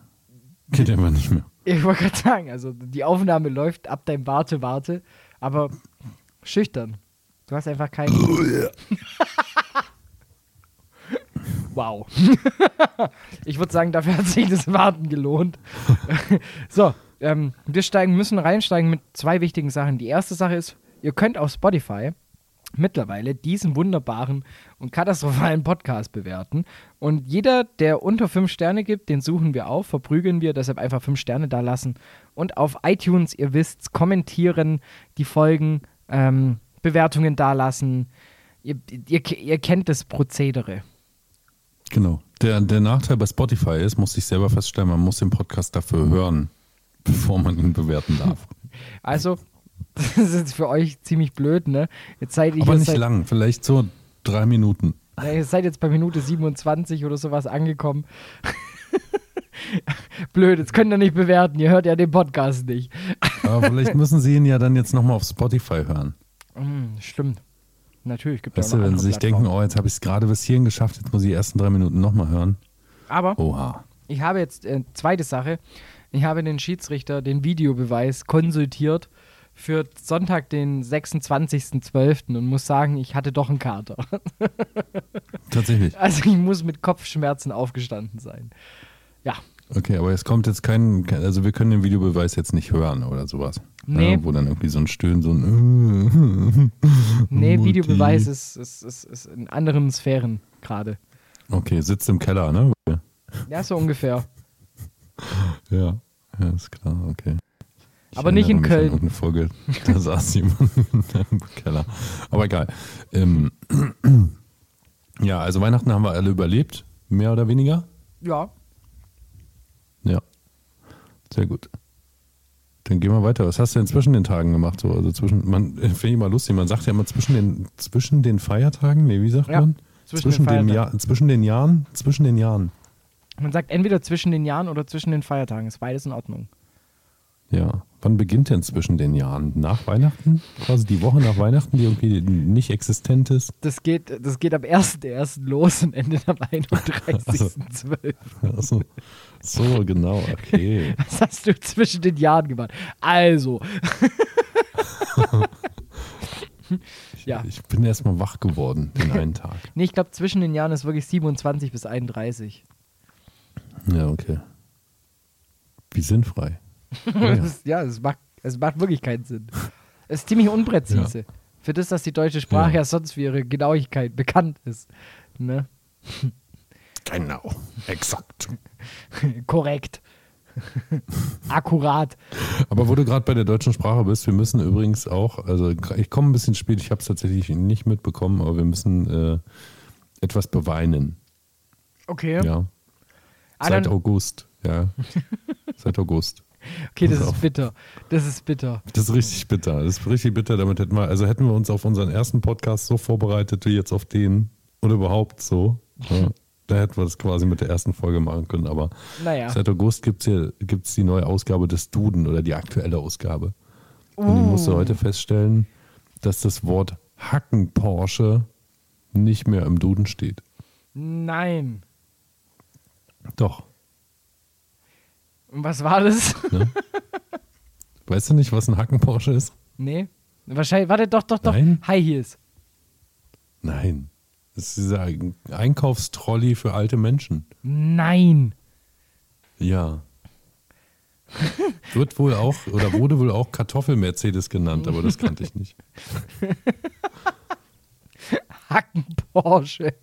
Geht einfach nicht mehr. Ich wollte gerade sagen, also die Aufnahme läuft ab deinem Warte, Warte, aber schüchtern. Du hast einfach keinen. wow. ich würde sagen, dafür hat sich das Warten gelohnt. so, ähm, wir steigen, müssen reinsteigen mit zwei wichtigen Sachen. Die erste Sache ist, ihr könnt auf Spotify mittlerweile diesen wunderbaren und katastrophalen Podcast bewerten. Und jeder, der unter fünf Sterne gibt, den suchen wir auf, verprügeln wir, deshalb einfach fünf Sterne da lassen. Und auf iTunes, ihr wisst, kommentieren die Folgen, ähm, Bewertungen da lassen. Ihr, ihr, ihr kennt das Prozedere. Genau. Der, der Nachteil bei Spotify ist, muss ich selber feststellen, man muss den Podcast dafür hören, bevor man ihn bewerten darf. Also, das ist jetzt für euch ziemlich blöd, ne? Jetzt seid ihr Aber nicht seit, lang, vielleicht so drei Minuten. Na, ihr seid jetzt bei Minute 27 oder sowas angekommen. Blöd, jetzt könnt ihr nicht bewerten, ihr hört ja den Podcast nicht. Aber vielleicht müssen Sie ihn ja dann jetzt nochmal auf Spotify hören. Hm, stimmt. Natürlich gibt es Weißt du, wenn Sie sich Plattformen. denken, oh, jetzt habe ich es gerade bis hierhin geschafft, jetzt muss ich die ersten drei Minuten nochmal hören. Aber Oha. ich habe jetzt äh, zweite Sache. Ich habe den Schiedsrichter den Videobeweis konsultiert für Sonntag, den 26.12. und muss sagen, ich hatte doch einen Kater. Tatsächlich. Also ich muss mit Kopfschmerzen aufgestanden sein. Ja, Okay, aber es kommt jetzt kein, also wir können den Videobeweis jetzt nicht hören oder sowas. Nee. Ja, wo dann irgendwie so ein Stöhnen, so ein nee, Mutti. Videobeweis ist, ist, ist, ist in anderen Sphären gerade. Okay, sitzt im Keller, ne? Ja, so ungefähr. Ja, ja, ist klar, okay. Ich Aber nicht in Köln. irgendeine Folge, da saß jemand im Keller. Aber egal. Ähm, ja, also Weihnachten haben wir alle überlebt, mehr oder weniger. Ja, Ja. Sehr gut. Dann gehen wir weiter. Was hast du denn zwischen den Tagen gemacht? So, also zwischen, man finde ich mal lustig, man sagt ja immer zwischen den, zwischen den Feiertagen, nee, wie sagt Ja, man? zwischen den dem. Jahr, zwischen den Jahren, zwischen den Jahren. man sagt entweder zwischen den Jahren oder zwischen den Feiertagen. Ist beides in Ordnung. Ja. Wann beginnt denn zwischen den Jahren? Nach Weihnachten? Quasi die Woche nach Weihnachten, die irgendwie nicht existent ist? Das geht, das geht am 1.1. los und endet am 31.12. Also, so, genau, okay. Was hast du zwischen den Jahren gemacht? Also. ja. Ich bin erstmal wach geworden, den einen Tag. Nee, ich glaube, zwischen den Jahren ist wirklich 27 bis 31. Ja, okay. Wie sinnfrei. ja. Das, ja, es macht, es macht wirklich keinen Sinn. Es ist ziemlich unpräzise. Für das, dass die deutsche Sprache ja. Ja. sonst für ihre Genauigkeit bekannt ist. Ne? Genau, exakt. Korrekt. Akkurat. Aber wo du gerade bei der deutschen Sprache bist, wir müssen übrigens auch, also ich komme ein bisschen spät, ich habe es tatsächlich nicht mitbekommen, aber wir müssen äh, etwas beweinen. Okay. Ja. Ah, Seit August, ja. Seit August. Okay, das ist bitter. Das ist bitter. Das ist richtig bitter. Das ist richtig bitter. Damit hätten wir, also hätten wir uns auf unseren ersten Podcast so vorbereitet wie jetzt auf den oder überhaupt so. Ja, da hätten wir das quasi mit der ersten Folge machen können. Aber Naja. seit August gibt es hier gibt's die neue Ausgabe des Duden oder die aktuelle Ausgabe. Und ich musste heute feststellen, dass das Wort Hacken-Porsche nicht mehr im Duden steht. Nein. Doch. Was war das? Weißt du nicht, was ein Hacken-Porsche ist? nee. Wahrscheinlich, warte, doch, doch, doch. Nein. High Heels. Nein. Das ist dieser Einkaufstrolli für alte Menschen. Nein. Ja. Wird wohl auch oder wurde wohl auch Kartoffel-Mercedes genannt, aber das kannte ich nicht. Hacken Porsche.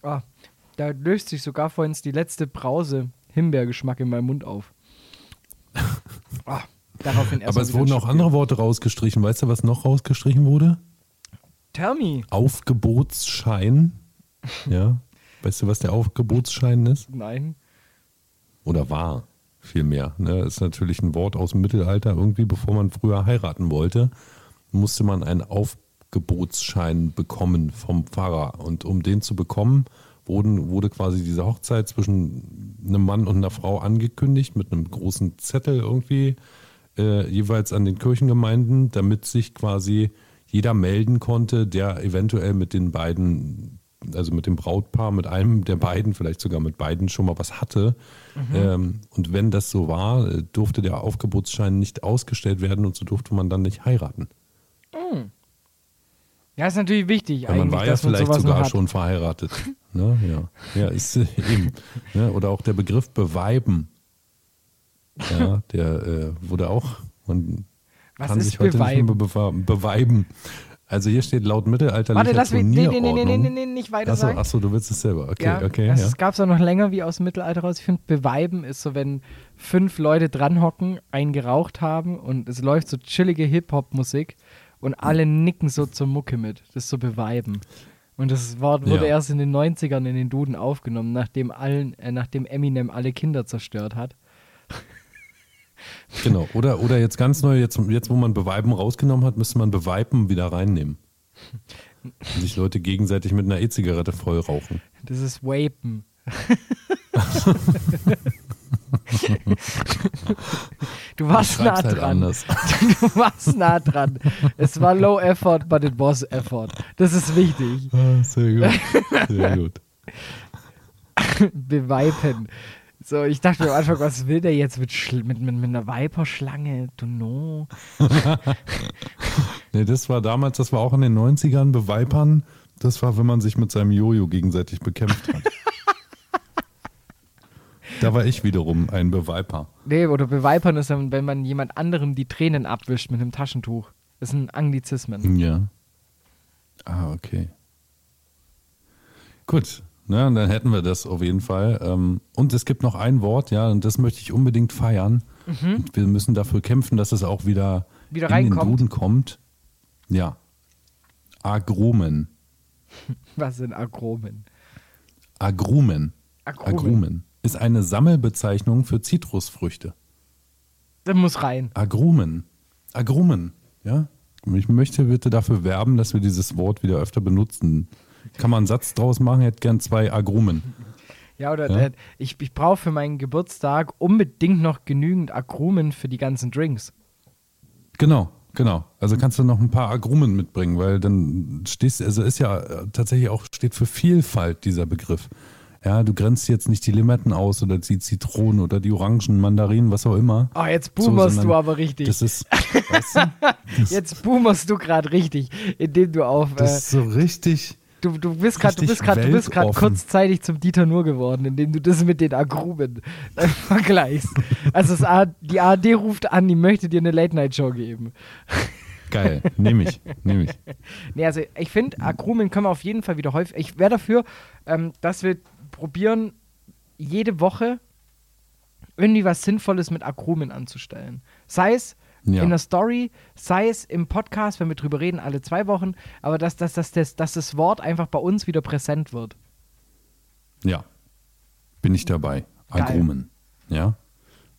da löst sich sogar vorhin die letzte Brause Himbeergeschmack in meinem Mund auf. Ah, daraufhin erst Aber es wurden auch Stück andere Worte rausgestrichen. Weißt du, was noch rausgestrichen wurde? Tell me. Aufgebotsschein. Ja. Weißt du, was der Aufgebotsschein ist? Nein. Oder war vielmehr. Ne? Ist natürlich ein Wort aus dem Mittelalter. Irgendwie, bevor man früher heiraten wollte, musste man einen Aufgebotsschein bekommen vom Pfarrer. Und um den zu bekommen, wurden, wurde quasi diese Hochzeit zwischen einem Mann und einer Frau angekündigt mit einem großen Zettel irgendwie äh, jeweils an den Kirchengemeinden, damit sich quasi jeder melden konnte, der eventuell mit den beiden, also mit dem Brautpaar, mit einem der beiden, vielleicht sogar mit beiden schon mal was hatte. Ähm, und wenn das so war, äh, durfte der Aufgebotsschein nicht ausgestellt werden und so durfte man dann nicht heiraten. Ja, ist natürlich wichtig Weil man war ja man vielleicht sogar schon verheiratet. ne? Ja, ja ist äh, eben. Ne? Oder auch der Begriff beweiben. Ja, der äh, wurde auch, man Was kann sich heute beweiben? nicht mehr bewa- beweiben. Also hier steht laut mittelalterlicher Warte, lass mich. Nee, nee, nee, nee, nee, nee, nicht weiter Achso, sagen. achso, du willst es selber. Okay, ja, okay, das ja. gab es auch noch länger wie aus dem Mittelalter raus. Ich finde, Beweiben ist so, wenn fünf Leute dranhocken, einen geraucht haben und es läuft so chillige Hip-Hop-Musik und alle nicken so zur Mucke mit. Das ist so Beweiben. Und das Wort wurde Ja. erst in den 90ern in den Duden aufgenommen, nachdem, allen, äh, nachdem Eminem alle Kinder zerstört hat. Genau. Oder, oder jetzt ganz neu, jetzt, jetzt wo man Beweiben rausgenommen hat, müsste man Beweiben wieder reinnehmen. Und sich Leute gegenseitig mit einer E-Zigarette voll rauchen. Das ist Wapen. du warst nah halt dran. anders. Du warst nah dran. Es war low effort, but it was effort. Das ist wichtig. Ah, Sehr gut. Sehr gut. Beweipen. So, ich dachte am Anfang, was will der jetzt mit, Schl- mit, mit, mit einer Viperschlange? Du no. Nee, das war damals, das war auch in den 90ern, Beweipern. Das war, wenn man sich mit seinem Jojo gegenseitig bekämpft hat. Da war ich wiederum ein Beweiper. Nee, oder beweipern ist dann, wenn man jemand anderem die Tränen abwischt mit einem Taschentuch. Das ist ein Anglizismen. Ja. Ah, okay. Gut. Na, dann hätten wir das auf jeden Fall. Ähm, Und es gibt noch ein Wort, ja, und das möchte ich unbedingt feiern. Und wir müssen dafür kämpfen, dass es auch wieder, Mhm. Wieder in den. Duden kommt. Ja. Agrumen. Was sind Agromen? Agrumen. Agrumen. Agrumen ist eine Sammelbezeichnung für Zitrusfrüchte. Das muss rein. Agrumen. Agrumen, ja. Ich möchte bitte dafür werben, dass wir dieses Wort wieder öfter benutzen. Kann man einen Satz draus machen? Hätte gern zwei Agrumen. Ja, oder Ja? Ich, ich brauche für meinen Geburtstag unbedingt noch genügend Agrumen für die ganzen Drinks. Genau, genau. Also kannst du noch ein paar Agrumen mitbringen, weil dann stehst, also ist ja äh, tatsächlich auch, steht für Vielfalt dieser Begriff. Ja, du grenzt jetzt nicht die Limetten aus oder die Zitronen oder die Orangen, Mandarinen, was auch immer. Oh, jetzt So, boomerst sondern du aber richtig. Das ist, weißt du, Jetzt boomerst du gerade richtig, indem du auf. das Äh, ist so richtig, Du, du bist gerade du bist gerade weltoffen. kurzzeitig zum Dieter Nur geworden, indem du das mit den Agrumen äh, vergleichst. Also das A die ARD ruft an, die möchte dir eine Late-Night-Show geben. Geil, nehme ich, nehme ich. Nee, also ich finde, Agrumen können wir auf jeden Fall wieder häufig. Ich wäre dafür, ähm, dass wir probieren, jede Woche irgendwie was Sinnvolles mit Agrumen anzustellen. Sei es Ja. in der Story, sei es im Podcast, wenn wir drüber reden, alle zwei Wochen, aber dass, dass, dass, dass, dass das Wort einfach bei uns wieder präsent wird. Ja, bin ich dabei. Geil. Agrumen. Ja,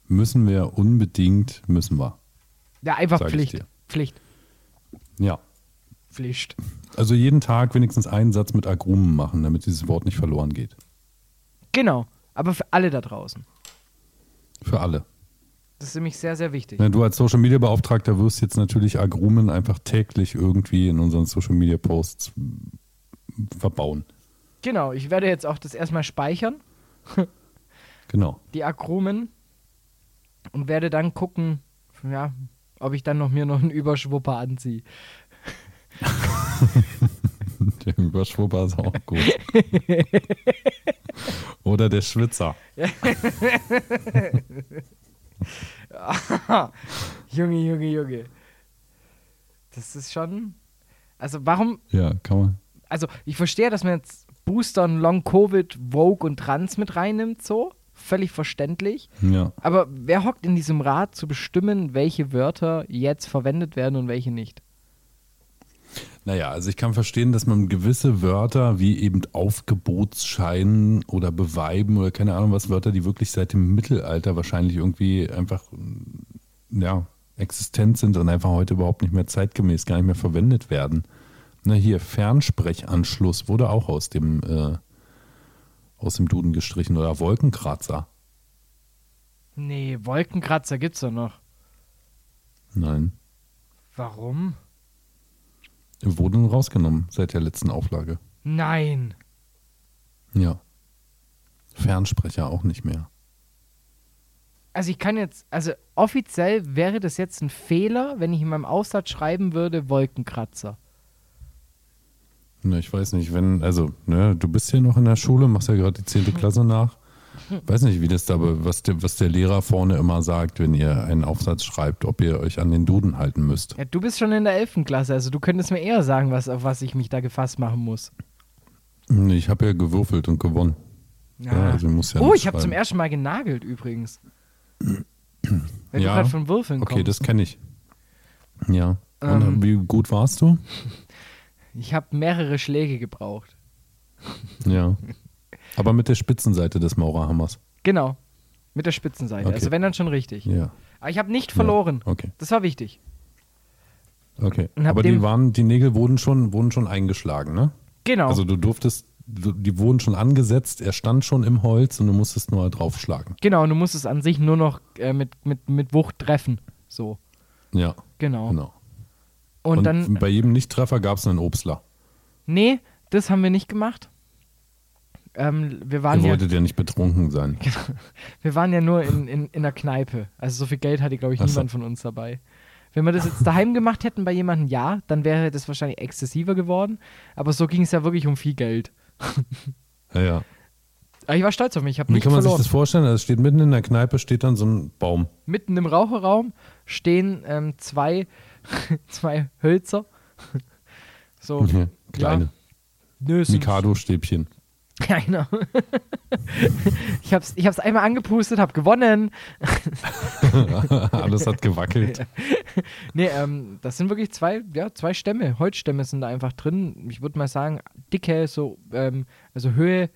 müssen wir unbedingt, müssen wir. Ja, einfach Pflicht. Pflicht. Ja, Pflicht. also jeden Tag wenigstens einen Satz mit Agrumen machen, damit dieses Wort nicht verloren geht. Genau. Aber für alle da draußen. Für alle. Das ist nämlich sehr, sehr wichtig. Ja, du als Social Media Beauftragter wirst jetzt natürlich Agrumen einfach täglich irgendwie in unseren Social Media Posts verbauen. Genau. Ich werde jetzt auch das erstmal speichern. Genau. die Akromen und werde dann gucken, ja, ob ich dann noch mir noch einen Überschwupper anziehe. Der Überschwupper ist auch gut. Oder der Schwitzer. Junge, Junge, Junge. Das ist schon. Also warum? Ja, kann man. Also ich verstehe, dass man jetzt Boostern, Long Covid, Vogue und Trans mit reinnimmt, so. Völlig verständlich. Ja. Aber wer hockt in diesem Rat zu bestimmen, welche Wörter jetzt verwendet werden und welche nicht? Naja, also ich kann verstehen, dass man gewisse Wörter wie eben Aufgebotsschein oder Beweiben oder keine Ahnung was, Wörter, die wirklich seit dem Mittelalter wahrscheinlich irgendwie einfach ja, existent sind und einfach heute überhaupt nicht mehr zeitgemäß, gar nicht mehr verwendet werden. Na hier, Fernsprechanschluss wurde auch aus dem, äh, aus dem Duden gestrichen oder Wolkenkratzer. Nee, Wolkenkratzer gibt's doch noch. Nein, Warum? Wurden rausgenommen seit der letzten Auflage. Nein. Ja. Fernsprecher auch nicht mehr. Also ich kann jetzt, also offiziell wäre das jetzt ein Fehler, wenn ich in meinem Aussatz schreiben würde, Wolkenkratzer. Ne, ich weiß nicht, wenn, also, ne, du bist hier noch in der Schule, machst ja gerade die 10. Klasse nach. Weiß nicht, wie das da, was der, was der Lehrer vorne immer sagt, wenn ihr einen Aufsatz schreibt, ob ihr euch an den Duden halten müsst. Ja, du bist schon in der 11. Klasse, also du könntest mir eher sagen, was, auf was ich mich da gefasst machen muss. Ich habe ja gewürfelt und gewonnen. Ja, also muss ja oh, ich habe zum ersten Mal genagelt übrigens. Wenn du Ja, gerade von Würfeln Okay, kommst. das kenne ich. Ja. Und Ähm. wie gut warst du? Ich habe mehrere Schläge gebraucht. Ja. Aber mit der Spitzenseite des Maurerhammers. Genau. Mit der Spitzenseite. Okay. Also wenn dann schon richtig. Ja. Aber ich habe nicht verloren. Ja, okay. Das war wichtig. Okay. Und Aber die waren, die Nägel wurden schon, wurden schon eingeschlagen, ne? Genau. Also du durftest, du, die wurden schon angesetzt, er stand schon im Holz und du musstest nur draufschlagen. genau, und du musst es an sich nur noch äh, mit, mit, mit Wucht treffen. So. Ja, Genau. genau. Und, dann. bei jedem Nichttreffer gab es einen Obstler. Nee, das haben wir nicht gemacht. Ähm, wir, waren Ihr ja, wolltet ja nicht betrunken sein. wir waren ja nur in, in, in der Kneipe. Also so viel Geld hatte, glaube ich, Ach so. niemand von uns dabei. Wenn wir das jetzt daheim gemacht hätten bei jemandem, ja, dann wäre das wahrscheinlich exzessiver geworden. Aber so ging es ja wirklich um viel Geld. Ja, ja. Aber ich war stolz auf mich, ich habe Wie nicht kann man verloren. sich das vorstellen? Also es steht mitten in der Kneipe, steht dann so ein Baum. Mitten im Raucherraum stehen ähm, zwei, zwei Hölzer. so, Ja, Kleine. sind- Mikado-Stäbchen. Ja, genau. ich hab's, ich hab's einmal angepustet, hab gewonnen. Alles hat gewackelt. Nee, ähm, das sind wirklich zwei, ja, zwei Stämme. Holzstämme sind da einfach drin. Ich würde mal sagen, Dicke, so, ähm, also Höhe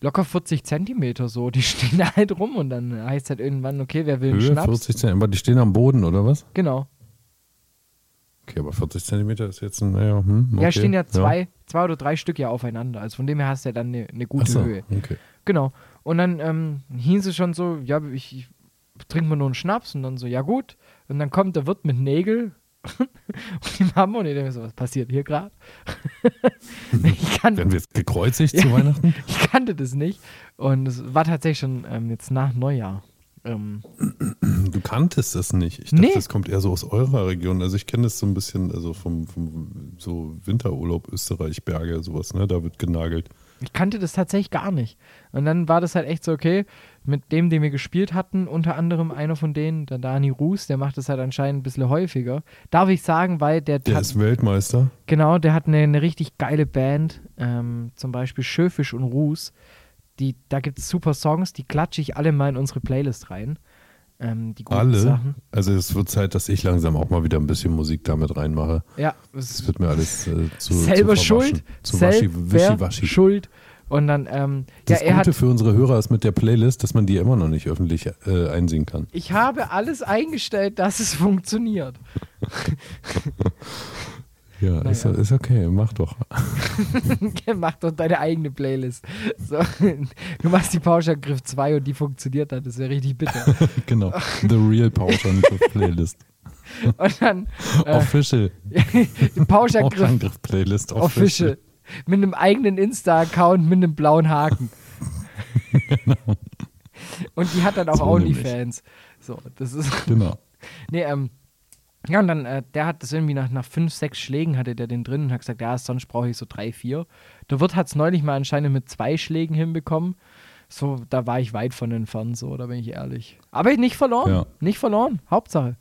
locker 40 Zentimeter so. Die stehen da halt rum und dann heißt halt irgendwann, okay, wer will einen Höhe Schnaps? 40 Zentimeter. Aber die stehen am Boden, oder was? Genau. Okay, aber 40 Zentimeter ist jetzt ein, naja, hm, okay. Ja, stehen ja zwei, zwei oder drei Stück ja aufeinander. Also von dem her hast du ja dann eine, eine gute so, Höhe. okay. Genau. Und dann ähm, hieß es schon so, ja, ich, ich trinke mal nur einen Schnaps und dann so, ja gut. Und dann kommt der Wirt mit Nägel und die Mama und ich denke mir so, was passiert hier gerade? Werden wir jetzt gekreuzigt zu Weihnachten? ich kannte das nicht. Und es war tatsächlich schon ähm, jetzt nach Neujahr. Ähm, du kanntest es nicht. Ich dachte, Nee. das kommt eher so aus eurer Region. Also ich kenne das so ein bisschen, also vom, vom so Winterurlaub Österreich, Berge, sowas, ne? Da wird genagelt. Ich kannte das tatsächlich gar nicht. Und dann war das halt echt so, okay, mit dem, den wir gespielt hatten, unter anderem einer von denen, der Dani Ruß, der macht das halt anscheinend ein bisschen häufiger. Darf ich sagen, weil der, Der hat, ist Weltmeister. genau, der hat eine, eine richtig geile Band, ähm, zum Beispiel Schöfisch und Ruß. Die, da gibt es super Songs, die klatsche ich alle mal in unsere Playlist rein. Ähm, die guten Alle. Sachen. Also es wird Zeit, dass ich langsam auch mal wieder ein bisschen Musik damit reinmache. Ja, es wird mir alles äh, zu selber zu schuld. Zu waschi, selber wischiwaschi. schuld. Und dann, ähm, ja, Das er Gute für unsere Hörer ist mit der Playlist, dass man die immer noch nicht öffentlich äh, einsingen kann. ich habe alles eingestellt, dass es funktioniert. Ja, Naja. ist, ist okay, mach doch. Mach doch deine eigene Playlist. So, du machst die Pauschangriff 2 und die funktioniert dann. Das wäre richtig bitter. genau. The Real Pauschangriff Playlist. Und dann äh, Official. Pauschangriff Pauschangriff Playlist. Official. Mit einem eigenen Insta-Account mit einem blauen Haken. Und die hat dann auch So. OnlyFans. So, das ist. Genau. Nee, ähm. Ja, und dann, äh, der hat das irgendwie nach, nach fünf, sechs Schlägen hatte der den drin und hat gesagt, ja, sonst brauche ich so drei, vier. Der Wirt hat es neulich mal anscheinend mit zwei Schlägen hinbekommen. So, da war ich weit von entfernt, so, da bin ich ehrlich. Aber nicht verloren. Ja. Nicht verloren. Hauptsache.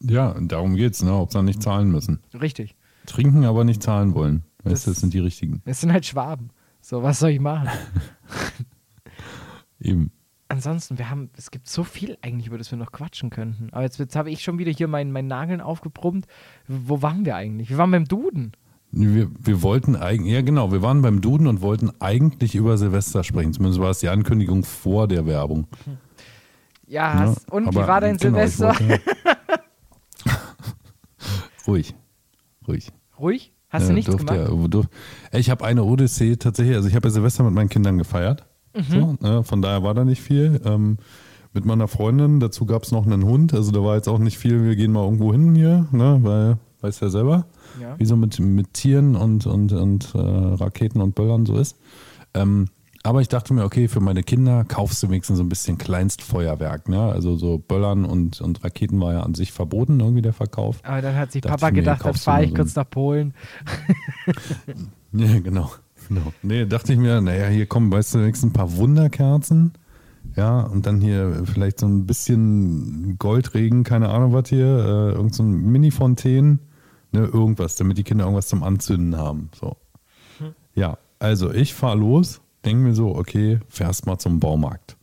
Ja, darum geht's, ne? Hauptsache nicht zahlen müssen. Richtig. Trinken, aber nicht zahlen wollen. Weißt du, Das- das sind die richtigen. Es sind halt Schwaben. So, was soll ich machen? Eben. Ansonsten, wir haben, es gibt so viel eigentlich, über das wir noch quatschen könnten. Aber jetzt, jetzt habe ich schon wieder hier meinen mein Nageln aufgebrummt. Wo waren wir eigentlich? Wir waren beim Duden. Wir, wir wollten eigentlich, ja genau, wir waren beim Duden und wollten eigentlich über Silvester sprechen. Zumindest war es die Ankündigung vor der Werbung. Ja, ne? hast, und wie Aber war dein genau, Silvester? wollte- ruhig, ruhig. Ruhig? Hast du Ja, nichts durfte gemacht? Ja, durf, ich habe eine Odyssee tatsächlich, also ich habe ja Silvester mit meinen Kindern gefeiert. Mhm. So, ne, von daher war da nicht viel. Ähm, mit meiner Freundin, dazu gab es noch einen Hund, also da war jetzt auch nicht viel, wir gehen mal irgendwo hin hier, ne, weil, weißt ja selber, Ja. wie so mit, mit Tieren und, und, und äh, Raketen und Böllern so ist. Ähm, aber ich dachte mir, okay, für meine Kinder kaufst du wenigstens so ein bisschen Kleinstfeuerwerk. Ne? Also so Böllern und, und Raketen war ja an sich verboten, irgendwie der Verkauf. Aber dann hat sich Dachte Papa mir, gedacht, dann fahre ich so kurz nach Polen. Ja, genau. Genau. Nee, dachte ich mir, naja, hier kommen, weißt du, wenigstens ein paar Wunderkerzen. Ja, und dann hier vielleicht so ein bisschen Goldregen, keine Ahnung was hier, äh, irgend so ein Mini-Fontänen, ne, irgendwas, damit die Kinder irgendwas zum Anzünden haben. So. Ja, also ich fahre los, denke mir so, okay, fährst mal zum Baumarkt.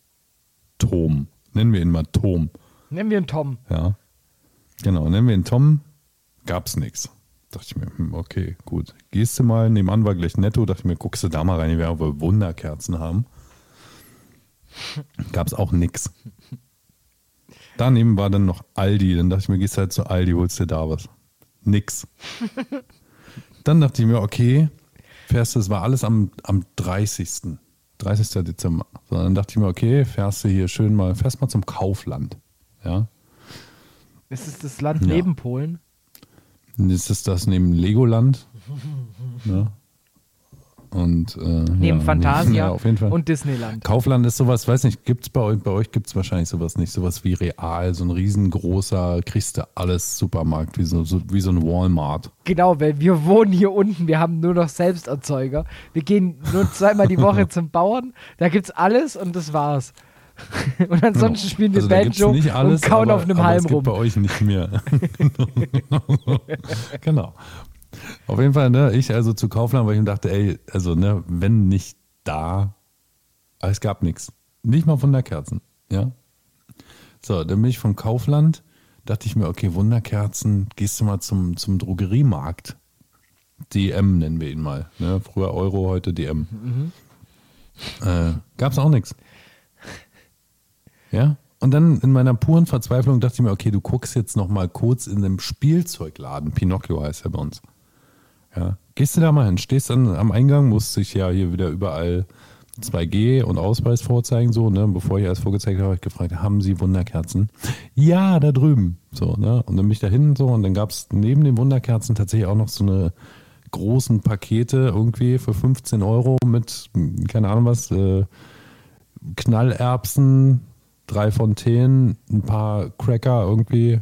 Tom. Nennen wir ihn mal Tom. Nehmen wir einen Tom. Ja. Genau, nennen wir ihn Tom. Gab's nix. Dachte ich mir, hm, okay, gut. Gehst du mal, nebenan war gleich netto, dachte ich mir, guckst du da mal rein, die werden wohl Wunderkerzen haben. Gab's auch nix. Daneben war dann noch Aldi, dann dachte ich mir, gehst halt zu Aldi, holst dir da was. Nix. Dann dachte ich mir, okay, fährst du, es war alles am, am 30. 30. Dezember. So, dann dachte ich mir, okay, fährst du hier schön mal, fährst mal zum Kaufland. Ja. Ist es das Land Ja. neben Polen? Jetzt ist das neben Legoland. ne? Und äh, Neben ja, Fantasia ja, auf jeden Fall. und Disneyland. Kaufland ist sowas, weiß nicht, gibt's bei euch, bei euch gibt es wahrscheinlich sowas nicht, sowas wie Real, so ein riesengroßer, kriegst du alles Supermarkt, wie so, so, wie so ein Walmart. Genau, weil wir wohnen hier unten, wir haben nur noch Selbsterzeuger. Wir gehen nur zweimal die Woche zum Bauern, da gibt's alles und das war's. Und ansonsten spielen wir Also Banjo nicht alles, und kauen aber, auf einem aber Halm es gibt rum. bei euch nicht mehr. genau. Auf jeden Fall, ne, ich also zu Kaufland, weil ich mir dachte, ey, also ne, wenn nicht da, aber es gab nichts. Nicht mal Wunderkerzen, ja. So, dann bin ich von Kaufland, dachte ich mir, okay, Wunderkerzen, gehst du mal zum, zum Drogeriemarkt. DM nennen wir ihn mal. Ne? Früher Euro, heute DM. Äh, gab's auch nichts. Ja. Und dann in meiner puren Verzweiflung dachte ich mir, okay, du guckst jetzt noch mal kurz in einem Spielzeugladen. Pinocchio heißt er bei uns. Ja. Gehst du da mal hin, stehst dann am Eingang, musst dich ja hier wieder überall 2G und Ausweis vorzeigen, so, ne? Bevor ich alles vorgezeigt habe, habe ich gefragt, haben Sie Wunderkerzen? Ja, da drüben. So, ne? Und dann bin ich da hin so und dann gab es neben den Wunderkerzen tatsächlich auch noch so eine großen Pakete irgendwie für 15 Euro mit, keine Ahnung was, äh, Knallerbsen, drei Fontänen, ein paar Cracker irgendwie.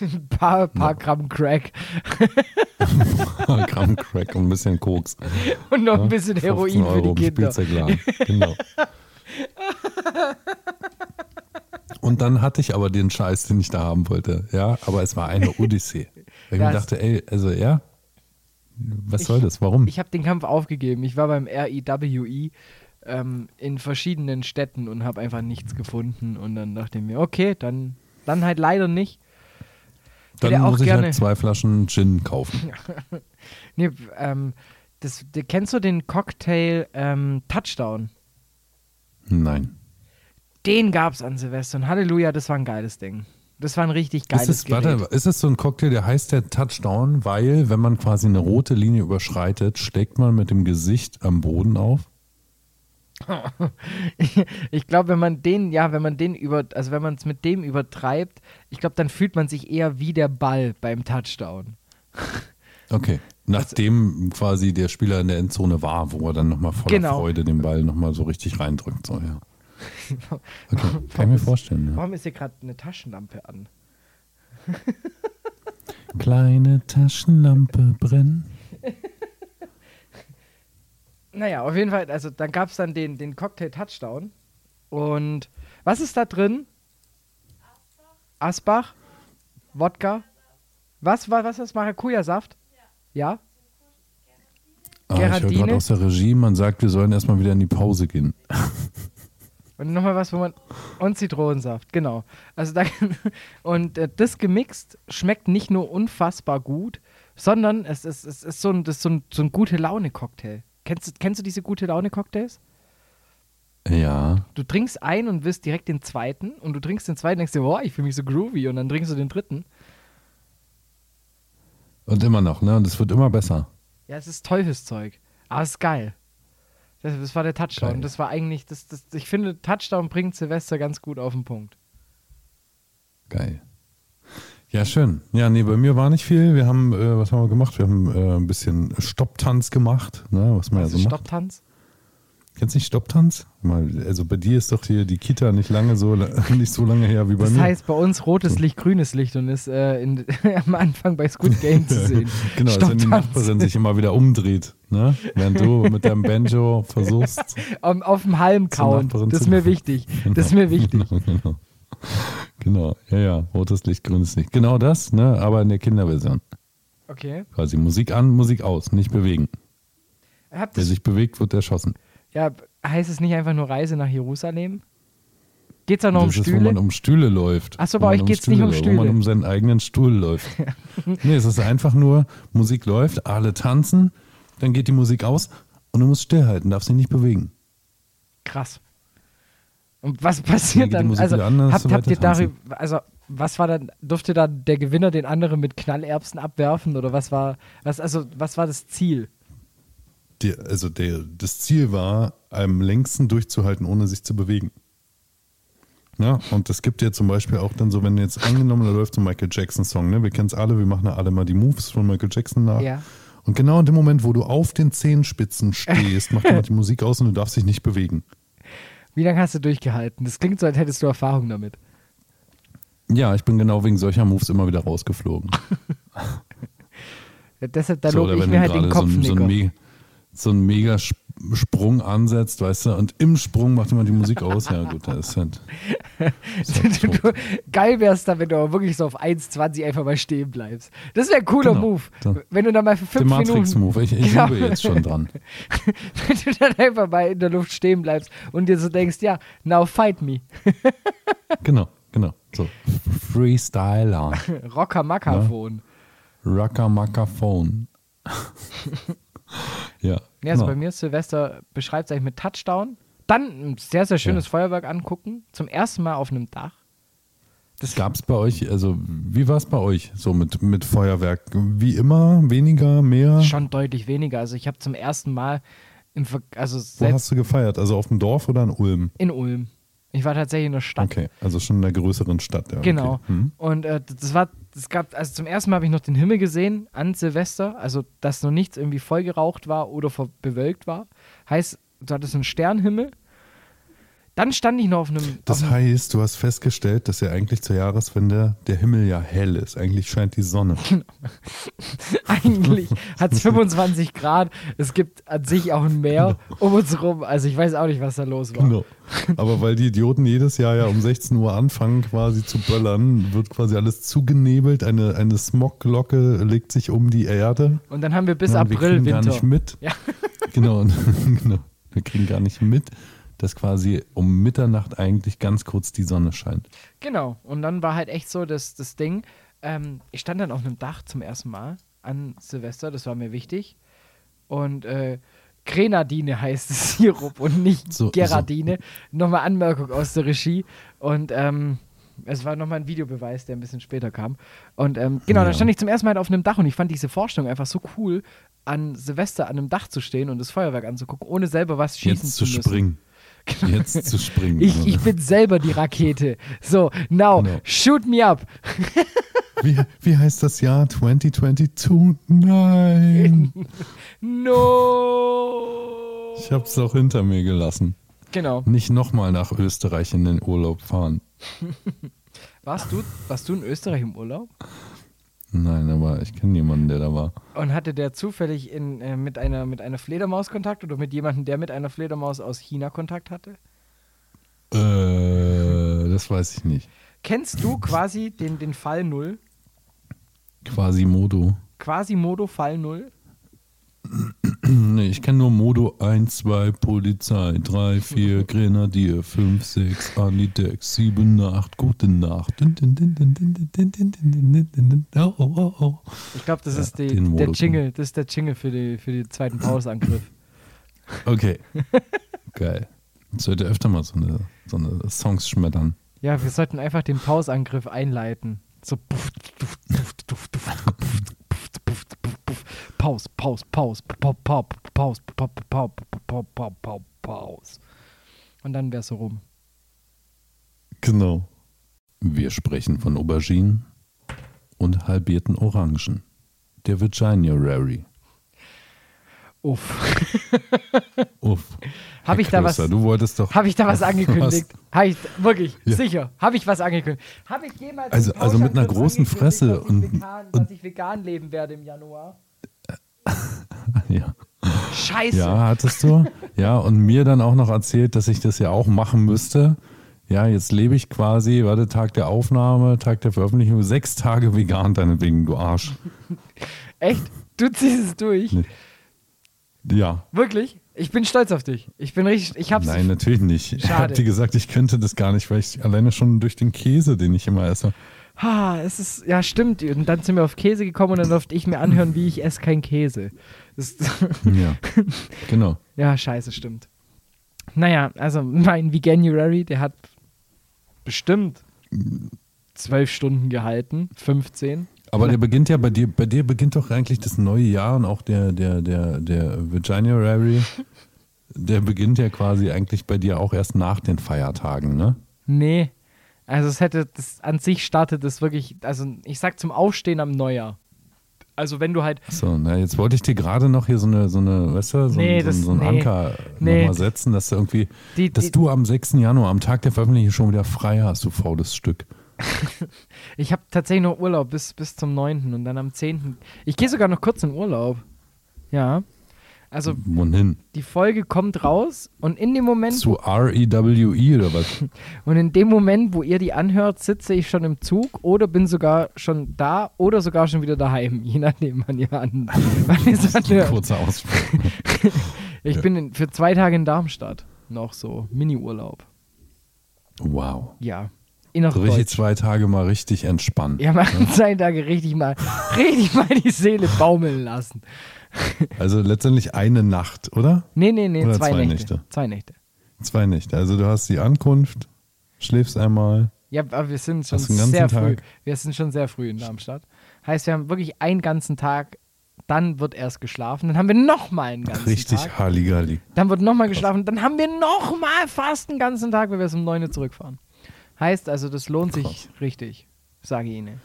Ein paar, paar Gramm Crack ein Gramm Crack und ein bisschen Koks. und noch Ja, ein bisschen 15 Heroin für Euro die Kinder. Genau. Und dann hatte ich aber den Scheiß, den ich da haben wollte. Ja, aber es war eine Odyssee. Weil ich mir dachte, ey, also ja, was soll das? Warum? Ich habe den Kampf aufgegeben. Ich war beim RIWI ähm, in verschiedenen Städten und habe einfach nichts gefunden. Und dann dachte ich mir, okay, dann, dann halt leider nicht. dann hätte auch muss ich gerne- halt zwei Flaschen Gin kaufen. Nee, ähm, das, kennst du den Cocktail ähm, Touchdown? Nein. Den gab's an Silvester und Halleluja, das war ein geiles Ding. Das war ein richtig geiles Ist es, Gerät. warte, ist es so ein Cocktail, der heißt der Touchdown, weil, wenn man quasi eine rote Linie überschreitet, steckt man mit dem Gesicht am Boden auf? ich glaube, wenn man den, ja, wenn man den über, also wenn man es mit dem übertreibt, ich glaube, dann fühlt man sich eher wie der Ball beim Touchdown. Okay. Nachdem quasi der Spieler in der Endzone war, wo er dann nochmal voller Genau. Freude den Ball nochmal so richtig reindrückt. So, ja. Okay, kann ich mir vorstellen. Ja. Warum ist hier gerade eine Taschenlampe an? Kleine Taschenlampe brennen. Naja, auf jeden Fall, also dann gab es dann den, den Cocktail Touchdown. Und was ist da drin? Asbach? Wodka? Was war was ist das? Maracuja-Saft? Ja. Ah, ich höre gerade aus der Regie, man sagt, wir sollen erstmal wieder in die Pause gehen. Und nochmal was, wo man. Und Zitronensaft, genau. Also da, und äh, das gemixt schmeckt nicht nur unfassbar gut, sondern es ist, es ist so ein, das ist so ein, so ein gute Laune-Cocktail. Kennst, du- kennst du diese gute Laune-Cocktails? Ja. Du trinkst einen und wirst direkt den zweiten und du trinkst den zweiten und denkst dir, boah, ich fühle mich so groovy und dann trinkst du den dritten. Und immer noch, ne? Und es wird immer besser. Ja, es ist Teufelszeug. Aber es ist geil. Das, das war der Touchdown. Geil. Das war eigentlich, das, das, ich finde, Touchdown bringt Silvester ganz gut auf den Punkt. Geil. Ja, schön. Ja, nee, bei mir war nicht viel. Wir haben, äh, was haben wir gemacht? Wir haben äh, ein bisschen Stopptanz gemacht, ne? Was man Was ja ist so macht. Stopptanz? Kennst du nicht Stopptanz? Also bei dir ist doch hier die Kita nicht lange so nicht so lange her wie bei Das mir. heißt bei uns rotes Licht, grünes Licht und ist äh, in, am Anfang bei Squid Game zu sehen. genau, als wenn die. Nachbarin sich immer wieder umdreht, ne? Während du mit deinem Banjo versuchst. Auf, auf dem Halm kauen. Das ist zu- mir wichtig. Das ist mir wichtig. Genau, genau. Genau, ja, ja, rotes Licht, grünes Licht. Genau das, ne? Aber in der Kinderversion. Okay. Quasi Musik an, Musik aus, nicht bewegen. Habt Wer sich bewegt, wird erschossen. ja, heißt es nicht einfach nur Reise nach Jerusalem? Geht's da noch um das ist, wo Stühle? man um Stühle läuft. Ach so, Wo bei euch um geht's nicht um läuft, Wo man Stühle. um seinen eigenen Stuhl läuft. nee, es ist einfach nur, Musik läuft, alle tanzen, dann geht die Musik aus und du musst stillhalten, darfst dich nicht bewegen. Krass. Und was passiert dann? Also habt, habt ihr darüber, also was war dann, durfte dann der Gewinner den anderen mit Knallerbsen abwerfen oder was war, was, also was war das Ziel? Die, also der, das Ziel war, am längsten durchzuhalten, ohne sich zu bewegen. Ja, und es gibt ja zum Beispiel auch dann so, wenn jetzt angenommen, da läuft so ein Michael Jackson-Song, ne? Wir kennen es alle, wir machen ja alle mal die Moves von Michael Jackson nach. Ja. Und genau in dem Moment, wo du auf den Zehenspitzen stehst, macht jemand die Musik aus und du darfst dich nicht bewegen. Wie lange hast du durchgehalten? Das klingt so, als hättest du Erfahrung damit. Ja, ich bin genau wegen solcher Moves immer wieder rausgeflogen. Ja, deshalb, da so, lobe ich mir halt den gerade so, ein- so, ein Me so ein mega Sprung ansetzt, weißt du, und im Sprung macht jemand die Musik aus. Ja, gut, das ist halt. Ist halt Du-. Geil wär's dann, wenn du aber wirklich so auf 1,20 einfach mal stehen bleibst. Das wäre ein cooler Genau. Move. Dann- Wenn du dann mal für Der fünf Minuten, Matrix-Move, ich, ich Genau. jetzt schon dran. wenn du dann einfach mal in der Luft stehen bleibst und dir so denkst, ja, now fight me. Genau, genau. So. Freestyler. Rocker Makafon. Ja. Ja, also genau. bei mir ist Silvester beschreibt es eigentlich mit Touchdown. Dann ein sehr, sehr schönes Feuerwerk angucken. Zum ersten Mal auf einem Dach. Das Gab es bei euch, also wie war es bei euch so mit, mit Feuerwerk? Wie immer, weniger, mehr? schon deutlich weniger. Also ich habe zum ersten Mal im Ver also Wo hast du gefeiert? Also auf dem Dorf oder in Ulm? in Ulm. Ich war tatsächlich in der Stadt. Okay, also schon in der größeren Stadt. Ja, Genau. Okay. Hm. Und äh, das war, das gab, also zum ersten Mal habe ich noch den Himmel gesehen an Silvester, also dass noch nichts irgendwie voll geraucht war oder bewölkt war. Heißt, du hattest einen Sternhimmel. Dann stand ich noch auf einem. Das auf heißt, du hast festgestellt, dass ja eigentlich zur Jahreswende der Himmel ja hell ist. Eigentlich scheint die Sonne. eigentlich hat es 25 Grad. Es gibt an sich auch ein Meer um uns rum. Also ich weiß auch nicht, was da los war. Genau. Aber weil die Idioten jedes Jahr ja um 16 Uhr anfangen, quasi zu böllern, wird quasi alles zugenebelt. Eine, eine Smogglocke legt sich um die Erde. Und dann haben wir bis Ja, wir April kriegen Winter. gar nicht mit. Ja. Genau, genau. Wir kriegen gar nicht mit, dass quasi um Mitternacht eigentlich ganz kurz die Sonne scheint. Genau. Und dann war halt echt so das, das Ding. Ähm, ich stand dann auf einem Dach zum ersten Mal an Silvester, das war mir wichtig. Und äh, Grenadine heißt es Sirup und nicht So- Geradine. Nochmal Anmerkung aus der Regie. Und ähm, es war nochmal ein Videobeweis, der ein bisschen später kam. Und ähm, genau, Ja. dann stand ich zum ersten Mal auf einem Dach und ich fand diese Vorstellung einfach so cool, an Silvester an einem Dach zu stehen und das Feuerwerk anzugucken, ohne selber was schießen Jetzt zu müssen. springen. Jetzt zu springen. Ich, ich bin selber die Rakete. So, now, Genau. shoot me up. wie, wie heißt das Jahr 2022? Nein. No. Ich hab's auch hinter mir gelassen. Genau. Nicht nochmal nach Österreich in den Urlaub fahren. Warst du, warst du in Österreich im Urlaub? Nein, aber ich kenne jemanden, der da war. Und hatte der zufällig in, äh, mit, einer, mit einer Fledermaus Kontakt oder mit jemandem, der mit einer Fledermaus aus China Kontakt hatte? Äh, das weiß ich nicht. Kennst du quasi den, den Fall Null? Quasimodo. Quasimodo Fall Null? nicht. Ich kenne nur Modo 1, 2, Polizei, 3, 4, Grenadier, 5, 6, Anidex, 7, 8, Gute Nacht. Oh, oh, oh. Ich glaube, das ist ja, die, der Jingle, das der Jingle für, die, für den zweiten Pausangriff. Okay. Geil. Jetzt sollte öfter mal so eine, so eine Songs schmettern. Ja, wir sollten einfach den Pausangriff einleiten. So Paus, Paus, Paus, Paus, Paus, Paus, Paus, Paus. Und dann wär's so rum. Genau. Wir sprechen von Auberginen und halbierten Orangen. Der Virginia Rary. Uff. Uff. Hab Herr ich da was- Du wolltest doch. Habe ich da was angekündigt? Habe ich, wirklich, Ja. sicher, habe ich was angekündigt? Habe ich jemals Also- also mit einer großen Fresse dass und- vegan, dass ich vegan leben werde im Januar? Ja. Scheiße. ja, hattest du. Ja, und mir dann auch noch erzählt, dass ich das ja auch machen müsste. Ja, jetzt lebe ich quasi, warte, Tag der Aufnahme, Tag der Veröffentlichung, sechs Tage vegan, deinetwegen, du Arsch. Echt? Du ziehst es durch? Nee. Ja. Wirklich? Ich bin stolz auf dich. Ich bin richtig, ich hab's. Nein, natürlich nicht. Ich Schade. habe dir gesagt, ich könnte das gar nicht, weil ich alleine schon durch den Käse, den ich immer esse. Ha, es ist, ja, stimmt. Und dann sind wir auf Käse gekommen und dann durfte ich mir anhören, wie ich esse kein Käse. Das, Ja. genau. ja, scheiße, stimmt. Naja, also mein Veganuary, der hat bestimmt zwölf Stunden gehalten, 15. Aber der beginnt ja bei dir, bei dir beginnt doch eigentlich das neue Jahr und auch der, der, der, der Virginia Rary, der beginnt ja quasi eigentlich bei dir auch erst nach den Feiertagen, ne? Nee. Also es hätte, das an sich startet es wirklich, also ich sag zum Aufstehen am Neujahr. Also wenn du halt, So, na, jetzt wollte ich dir gerade noch hier so eine, so eine, weißt du, so, Nee, ein, so, das- so ein nee. Anker Nee. nochmal setzen, dass du irgendwie, Die- dass die- du am 6. Januar, am Tag der Veröffentlichung schon wieder frei hast, du faules Stück. Ich habe tatsächlich noch Urlaub bis, bis zum 9. und dann am 10. Ich gehe sogar noch kurz in Urlaub. Ja. Also Wohin? die Folge kommt raus und in dem Moment, Zu R-E-W-E oder was? und in dem Moment, wo ihr die anhört, sitze ich schon im Zug oder bin sogar schon da oder sogar schon wieder daheim, je nachdem, wann ihr an, wann ihr es anhört. Kurzer Ausflug. Ich Ja. bin in, für zwei Tage in Darmstadt. Noch so. Mini-Urlaub. Wow. Ja. So richtig zwei Tage mal richtig entspannen. Ja, mal zwei Tage richtig mal, richtig mal die Seele baumeln lassen. Also letztendlich eine Nacht, oder? Nee, nee, nee, Oder zwei, zwei Nächte. Nächte? Zwei Nächte. Zwei Nächte. Also du hast die Ankunft, schläfst einmal. Ja, aber wir sind schon sehr früh. Tag? Wir sind schon sehr früh in Darmstadt. Heißt, wir haben wirklich einen ganzen Tag, dann wird erst geschlafen, dann haben wir nochmal einen ganzen Richtig Tag. Halligalli. Dann wird nochmal geschlafen, dann haben wir nochmal fast einen ganzen Tag, wenn wir es um 9 Uhr zurückfahren. Heißt also, das lohnt sich Krass. richtig, sage ich Ihnen.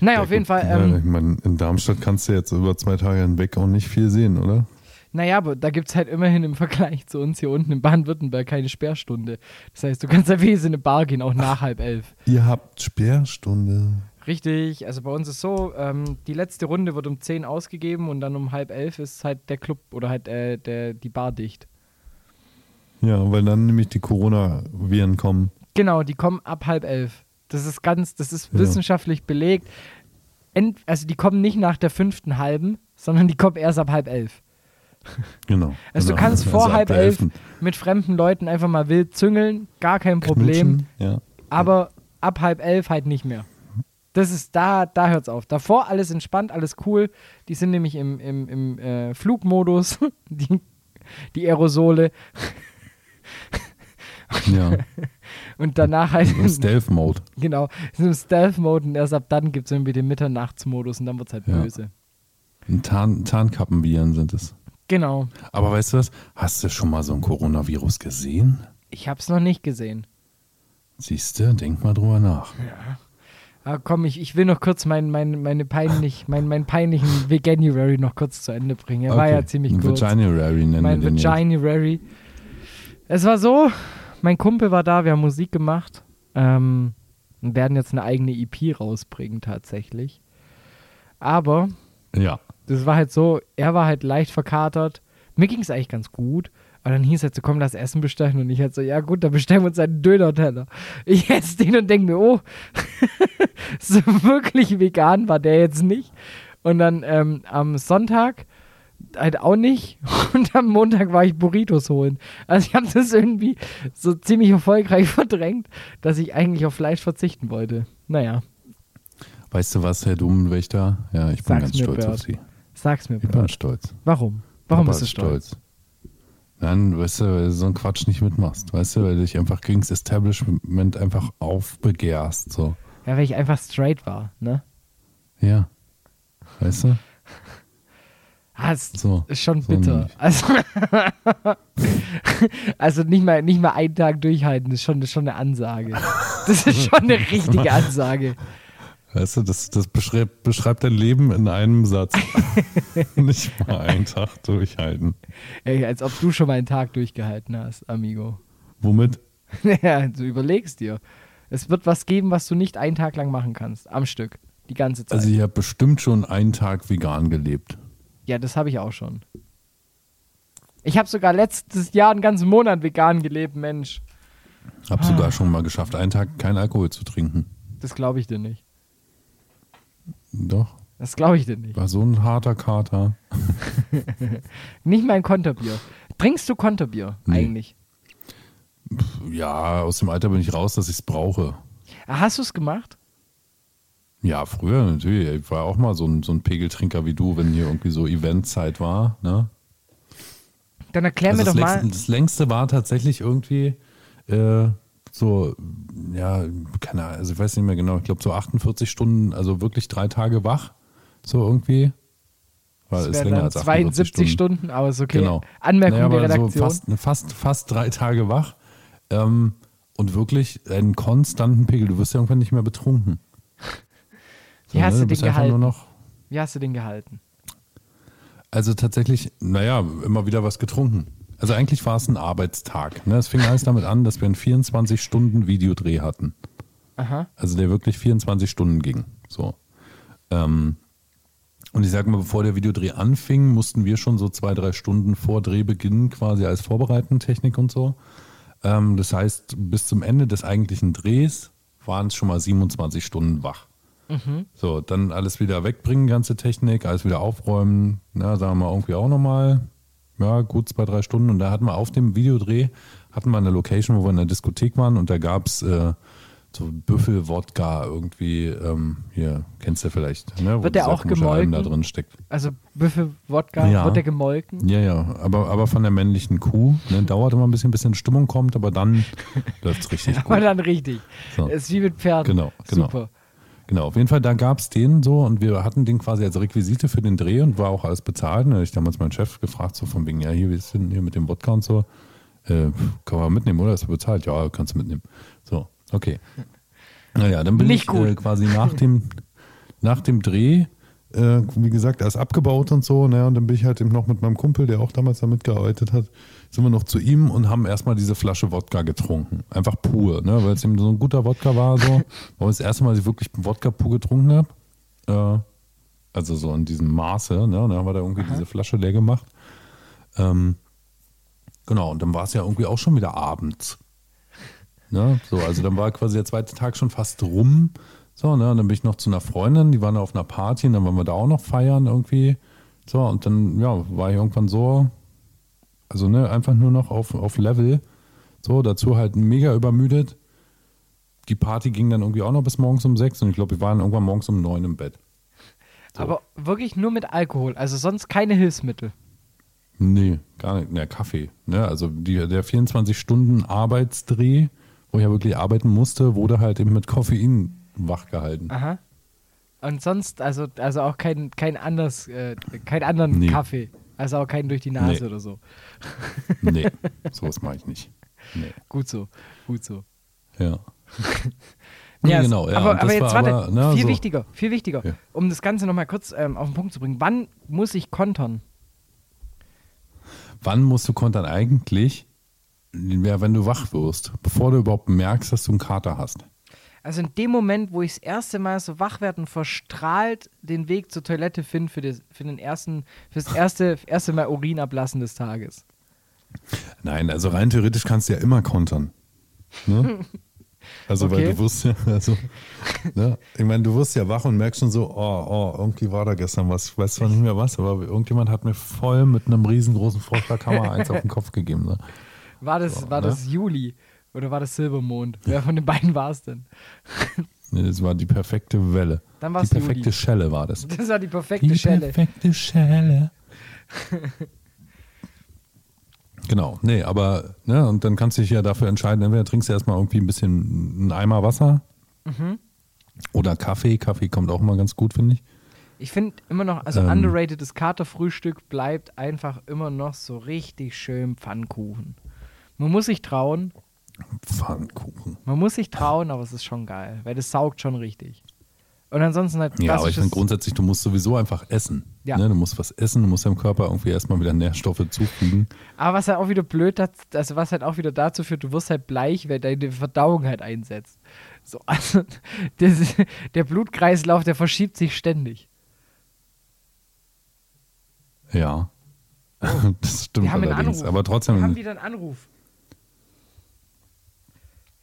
Naja, Ja, auf jeden. Fall. Ja, Ähm, ich meine, in Darmstadt kannst du jetzt über zwei Tage hinweg auch nicht viel sehen, oder? Naja, aber da gibt es halt immerhin im Vergleich zu uns hier unten in Baden-Württemberg keine Sperrstunde. Das heißt, du kannst ja wenigstens in eine Bar gehen, auch nach halb elf. Ihr habt Sperrstunde. Richtig, also bei uns ist so, ähm, die letzte Runde wird um 10 ausgegeben und dann um halb elf ist halt der Club oder halt äh, der, die Bar dicht. Ja, weil dann nämlich die Coronaviren kommen. Genau, die kommen ab halb elf. Das ist ganz, das ist Ja. wissenschaftlich belegt. Ent, also die kommen nicht nach der fünften halben, sondern die kommen erst ab halb elf. Genau. Also du Genau. kannst vor ab halb elf mit fremden Leuten einfach mal wild züngeln, gar kein Problem. Ja. aber ab halb elf halt nicht mehr. Das ist da, da hört's auf. Davor alles entspannt, alles cool. Die sind nämlich im, im, im äh, Flugmodus, die, die Aerosole. ja. Und danach halt, Im Stealth-Mode. genau, im Stealth-Mode und erst ab dann gibt es irgendwie den Mitternachtsmodus und dann wird's halt Ja. böse. Tarn Tarnkappenviren sind es. Genau. Aber weißt du was? Hast du schon mal so ein Coronavirus gesehen? Ich hab's noch nicht gesehen. Siehst du, denk mal drüber nach. Aber komm, ich, ich will noch kurz mein, mein, meine peinlich, mein, meinen peinlichen Veganuary noch kurz zu Ende bringen. Er war ja ziemlich Ein kurz. Vaginary nennen mein wir den jetzt. Vaginary. Es war so, mein Kumpel war da, wir haben Musik gemacht ähm, und werden jetzt eine eigene EP rausbringen tatsächlich. Aber Ja. das war halt so, er war halt leicht verkatert. Mir ging es eigentlich ganz gut. Aber dann hieß es halt so, komm, lass Essen bestellen. Und ich halt so, ja gut, dann bestellen wir uns einen Döner-Teller. Ich esse den und denke mir, oh, so wirklich vegan war der jetzt nicht. Und dann ähm, am Sonntag halt auch nicht. Und am Montag war ich Burritos holen. Also ich habe das irgendwie so ziemlich erfolgreich verdrängt, dass ich eigentlich auf Fleisch verzichten wollte. Naja, Weißt du was, Herr Dummenwächter? Ja, ich bin Sag's ganz stolz Bert. auf Sie. sag's mir Ich bin stolz. Warum? Warum Papa bist du ist stolz? Nein, weißt du, weil du so einen Quatsch nicht mitmachst. Weißt du, weil du dich einfach gegen das Establishment einfach aufbegehrst. So. Ja, weil ich einfach straight war, ne? Ja. Weißt du? Ah, es So. ist schon so bitter. nämlich. Also, also nicht, mal, nicht mal einen Tag durchhalten, ist schon, ist schon eine Ansage. Das ist schon eine richtige Ansage. Weißt du, das, das beschreibt, beschreibt dein Leben in einem Satz. nicht mal einen Tag durchhalten. Ey, als ob du schon mal einen Tag durchgehalten hast, Amigo. Womit? Ja, du überlegst dir. Es wird was geben, was du nicht einen Tag lang machen kannst. Am Stück. Die ganze Zeit. Also ich habe bestimmt schon einen Tag vegan gelebt. Ja, das habe ich auch schon. Ich habe sogar letztes Jahr einen ganzen Monat vegan gelebt, Mensch. Hab Ah. sogar schon mal geschafft, einen Tag keinen Alkohol zu trinken. Das glaube ich dir nicht. Doch, Das glaube ich dir nicht. war so ein harter Kater. Nicht mal ein Konterbier. Trinkst du Konterbier Nee. eigentlich? Ja, aus dem Alter bin ich raus, dass ich es brauche. Hast du es gemacht? Ja, früher natürlich. Ich war auch mal so ein, so ein Pegeltrinker wie du, wenn hier irgendwie so Eventzeit war. Ne? Dann erklär Also mir doch mal. längste, das längste war tatsächlich irgendwie äh, so, ja, keine Ahnung, also ich weiß nicht mehr genau, ich glaube so 48 Stunden, also wirklich drei Tage wach, so irgendwie. War, Das ist länger als 48 72 Stunden. aber ist okay. Genau. Anmerkung Naja, der Redaktion. So fast, fast, fast drei Tage wach ähm, und wirklich einen konstanten Pegel. Du wirst ja irgendwann nicht mehr betrunken. Wie hast du du den gehalten? Wie hast du den gehalten? Also tatsächlich, naja, immer wieder was getrunken. Also eigentlich war es ein Arbeitstag. Ne? Es fing alles damit an, dass wir einen 24-Stunden-Videodreh hatten. Aha. Also der wirklich 24 Stunden ging. So. Ähm, und ich sag mal, bevor der Videodreh anfing, mussten wir schon so zwei, drei Stunden vor Drehbeginn quasi als vorbereitende Technik und so. Ähm, das heißt, bis zum Ende des eigentlichen Drehs waren es schon mal 27 Stunden wach. So, dann alles wieder wegbringen, ganze Technik, alles wieder aufräumen. Na, sagen wir mal irgendwie auch nochmal, ja, gut zwei, drei Stunden. Und da hatten wir auf dem Videodreh, hatten wir eine Location, wo wir in der Diskothek waren und da gab es äh, so Büffel-Wodka irgendwie, ähm, hier, kennst du vielleicht, ne? wo Wird der auch Alm da gemolken? drin steckt. Also Büffel, Wodka, Ja. wird der gemolken? Ja, ja, aber, aber von der männlichen Kuh. Ne? Dauert immer ein bisschen, bis in Stimmung kommt, aber dann läuft es richtig Aber gut. dann richtig. So. Ist wie mit Pferden. Genau, genau. Super. Genau, auf jeden Fall, da gab es den so und wir hatten den quasi als Requisite für den Dreh und war auch alles bezahlt. Und da hab ich damals meinen Chef gefragt, so von wegen, ja, hier, wie ist denn hier mit dem Wodka und so? Äh, kann man mitnehmen, oder? Ist bezahlt? Ja, kannst du mitnehmen. So, okay. Naja, dann bin Nicht ich äh, quasi nach dem, nach dem Dreh äh, wie gesagt, erst abgebaut und so. Ne? Und dann bin ich halt eben noch mit meinem Kumpel, der auch damals da mitgearbeitet hat, sind wir noch zu ihm und haben erstmal diese Flasche Wodka getrunken. Einfach pur, ne? weil es eben so ein guter Wodka war. So. War das erste Mal, dass ich wirklich Wodka pur getrunken habe. Äh, also so in diesem Maße. Ne? Und dann haben wir da irgendwie Aha. diese Flasche leer gemacht. Ähm, genau, und dann war es ja irgendwie auch schon wieder abends. Ne? So, also dann war quasi der zweite Tag schon fast rum. So, ne? Und dann bin ich noch zu einer Freundin, die waren auf einer Party und dann waren wir da auch noch feiern irgendwie. So, und dann, ja, war ich irgendwann so, also ne, einfach nur noch auf, auf Level. So, dazu halt mega übermüdet. Die Party ging dann irgendwie auch noch bis morgens um sechs und ich glaube, wir waren irgendwann morgens um neun im Bett. So. Aber wirklich nur mit Alkohol, also sonst keine Hilfsmittel. Nee, gar nicht. Ne, Kaffee. Ne? Also die, der 24-Stunden-Arbeitsdreh, wo ich ja wirklich arbeiten musste, wurde halt eben mit Koffein wach gehalten. Aha. Und sonst, also, also auch kein, kein anderes, äh, keinen anderen Nee. Kaffee. Also auch keinen durch die Nase Nee. oder so. Nee, sowas mache ich nicht. Nee. Gut so, gut so. Ja. Ja, genau, ja. aber, aber jetzt war warte, aber, ne, viel so. wichtiger, viel wichtiger, Ja. um das Ganze nochmal kurz ähm, auf den Punkt zu bringen. Wann muss ich kontern? Wann musst du kontern eigentlich? Ja, wenn du wach wirst, bevor du überhaupt merkst, dass du einen Kater hast. Also in dem Moment, wo ich das erste Mal so wach werde und verstrahlt den Weg zur Toilette finde für, das- für den ersten, für das erste, erste Mal Urin ablassen des Tages. Nein, also rein theoretisch kannst du ja immer kontern. Ne? Also, weil Okay. du wirst ja, also, ne? ich meine, du wirst ja wach und merkst schon so, oh, oh, irgendwie war da gestern was, ich weiß zwar nicht mehr was, aber irgendjemand hat mir voll mit einem riesengroßen Froschlerkammer eins auf den Kopf gegeben. Ne? War das, So, war ne? das Juli oder war das Silbermond? Wer von den beiden war es denn? Nee, das war die perfekte Welle. Dann die perfekte Juli. Schelle war das. Das war die perfekte Die Schelle. perfekte Schelle. genau, nee, aber, ne, und dann kannst du dich ja dafür entscheiden, entweder trinkst du erstmal irgendwie ein bisschen einen Eimer Wasser Mhm. oder Kaffee. Kaffee kommt auch immer ganz gut, finde ich. Ich finde immer noch, also Ähm. underratedes Katerfrühstück bleibt einfach immer noch so richtig schön Pfannkuchen. Man muss sich trauen, Pfannkuchen. man muss sich trauen, aber es ist schon geil, weil das saugt schon richtig. Und ansonsten halt Ja, aber ich finde grundsätzlich, du musst sowieso einfach essen. Ja. Ne? Du musst was essen, du musst deinem Körper irgendwie erstmal wieder Nährstoffe zufügen. Aber was halt auch wieder blöd hat, also was halt auch wieder dazu führt, du wirst halt bleich, weil deine Verdauung halt einsetzt. So, also das, der Blutkreislauf, der verschiebt sich ständig. Ja. Das stimmt allerdings. Aber trotzdem. Wir haben wieder einen Anruf.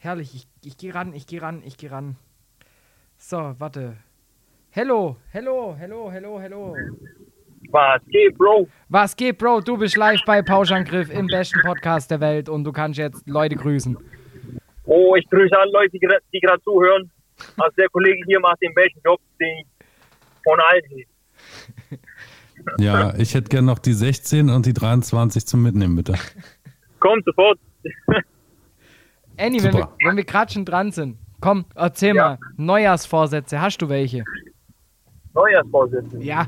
Herrlich, ich, ich gehe ran, ich gehe ran, ich gehe ran. So, warte. Hello, hello, hello, hello, hello. Was geht, Bro? Was geht, Bro? Du bist live bei Pauschangriff im besten Podcast der Welt und du kannst jetzt Leute grüßen. Oh, ich grüße alle Leute, die gerade zuhören. Also der Kollege hier macht den besten Job, den ich von allen ja, ich hätte gern noch die 16 und die 23 zum Mitnehmen, bitte. Kommt sofort. Annie, wenn wir, wenn wir gerade schon dran sind, komm, erzähl Ja. mal. Neujahrsvorsätze, hast du welche? Neujahrsvorsätze. Ja.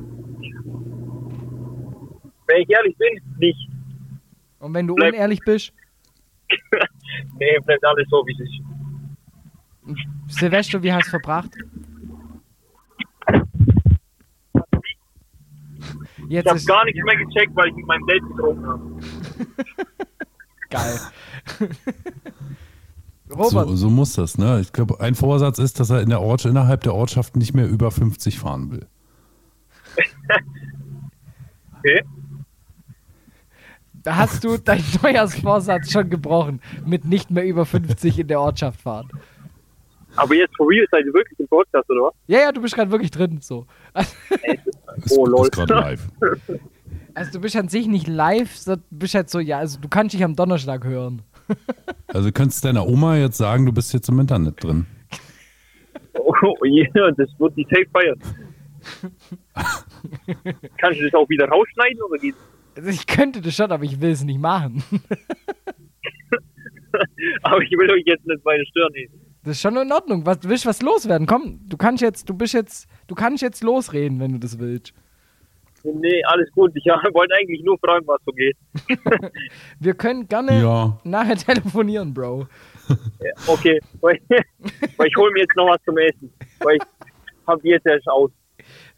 Wenn ich ehrlich bin, nicht. Und wenn du Bleib- unehrlich bist, Nee, bleibt alles so, wie es ist. Silvester, wie hast du verbracht? Ich Jetzt habe ist gar nichts mehr gecheckt, weil ich mit meinem Date getrunken habe. geil. Robert, So, so muss das, ne? Ich glaube, ein Vorsatz ist, dass er in der Ort, innerhalb der Ortschaft nicht mehr über 50 fahren will. Okay. da hast du deinen Neujahrsvorsatz schon gebrochen, mit nicht mehr über 50 in der Ortschaft fahren. Aber jetzt for real seid ihr wirklich im Podcast, oder was? Ja, ja, du bist gerade wirklich drin, so. Ist, Oh, lol. ist gerade live. Also du bist an sich nicht live, du bist halt so, ja, also du kannst dich am Donnerstag hören. Also könntest deiner Oma jetzt sagen, du bist jetzt im Internet drin. Oh, yeah, das wird die safe feiern. Kannst du das auch wieder rausschneiden oder geht's? Also ich könnte das schon, aber ich will es nicht machen. Aber ich will euch jetzt nicht weiter stören. ey. Das ist schon in Ordnung. Was, willst du was loswerden? Komm, du kannst jetzt, du bist jetzt, du kannst jetzt losreden, wenn du das willst. Nee, alles gut. Ich wollte eigentlich nur fragen, was so geht. Wir können gerne Ja. nachher telefonieren, Bro. Okay, weil, weil ich hole mir jetzt noch was zum Essen. Weil ich habe die jetzt erst aus.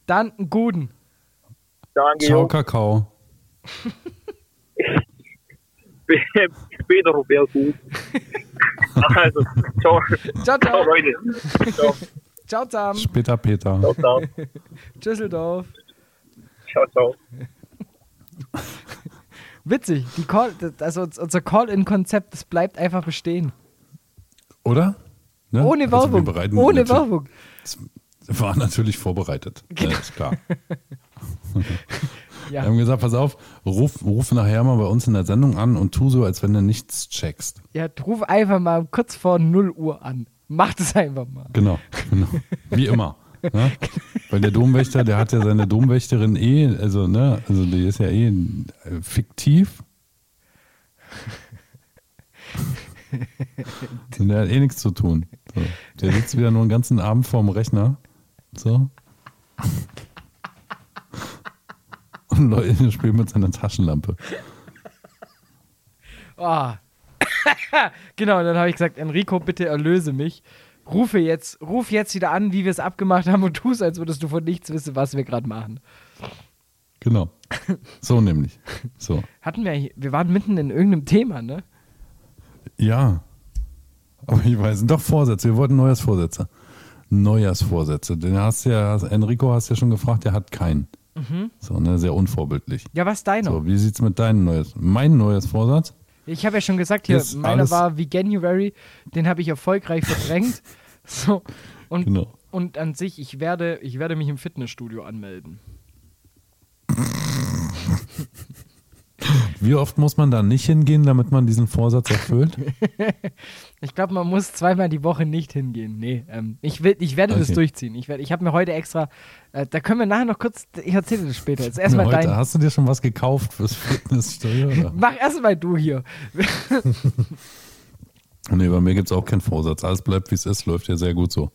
Dann einen guten. Danke, Ciao, jo. Kakao. Später, Robert, gut. Also, ciao. Ciao, Ciao, ciao. Leute. Ciao, Ciao zusammen. Später, Peter. ciao, ciao. Düsseldorf. Ciao, ciao. Witzig. Die Call, also uns- unser Call-In-Konzept, das bleibt einfach bestehen. Oder? Ne? Ohne Also Werbung. bereiten Ohne natürlich- Werbung. War natürlich vorbereitet. Ja, ist klar. Ja. Wir haben gesagt, pass auf, ruf, ruf nachher mal bei uns in der Sendung an und tu so, als wenn du nichts checkst. Ja, ruf einfach mal kurz vor 0 Uhr an. Mach das einfach mal. Genau, genau. Wie immer. Ne? Weil der Domwächter, der hat ja seine Domwächterin eh, also, ne, also die ist ja eh äh, fiktiv. Und der hat eh nichts zu tun. So. Der sitzt wieder nur den ganzen Abend vorm Rechner. So. Und Leute spielen mit seiner Taschenlampe. Ah. genau, dann habe ich gesagt, Enrico, bitte erlöse mich. Rufe jetzt, ruf jetzt wieder an, wie wir es abgemacht haben und tu es, als würdest du von nichts wissen, was wir gerade machen. Genau. So nämlich. So. Hatten wir, wir waren mitten in irgendeinem Thema, ne? Ja. Aber ich weiß, doch Vorsätze. Wir wollten Neujahrsvorsätze. Neujahrsvorsätze. Den hast du ja, Enrico hast ja schon gefragt, der hat keinen. So, ne, sehr unvorbildlich. Ja, was deiner? So, wie sieht's mit deinem Neues? Mein neues Vorsatz? Ich habe ja schon gesagt, hier, meiner war Veganuary, den habe ich erfolgreich verdrängt. so. Und, Genau. und an sich, ich werde, ich werde mich im Fitnessstudio anmelden. Wie oft muss man da nicht hingehen, damit man diesen Vorsatz erfüllt? Ich glaube, man muss zweimal die Woche nicht hingehen. Nee, ähm, ich, will, ich werde das Okay. durchziehen. Ich, werd- ich habe mir heute extra, äh, da können wir nachher noch kurz, ich erzähle das später. Jetzt erstmal dein. hast du dir schon was gekauft fürs Fitnessstudio? Mach erstmal du hier. nee, bei mir gibt's auch keinen Vorsatz. Alles bleibt wie es ist, läuft ja sehr gut so.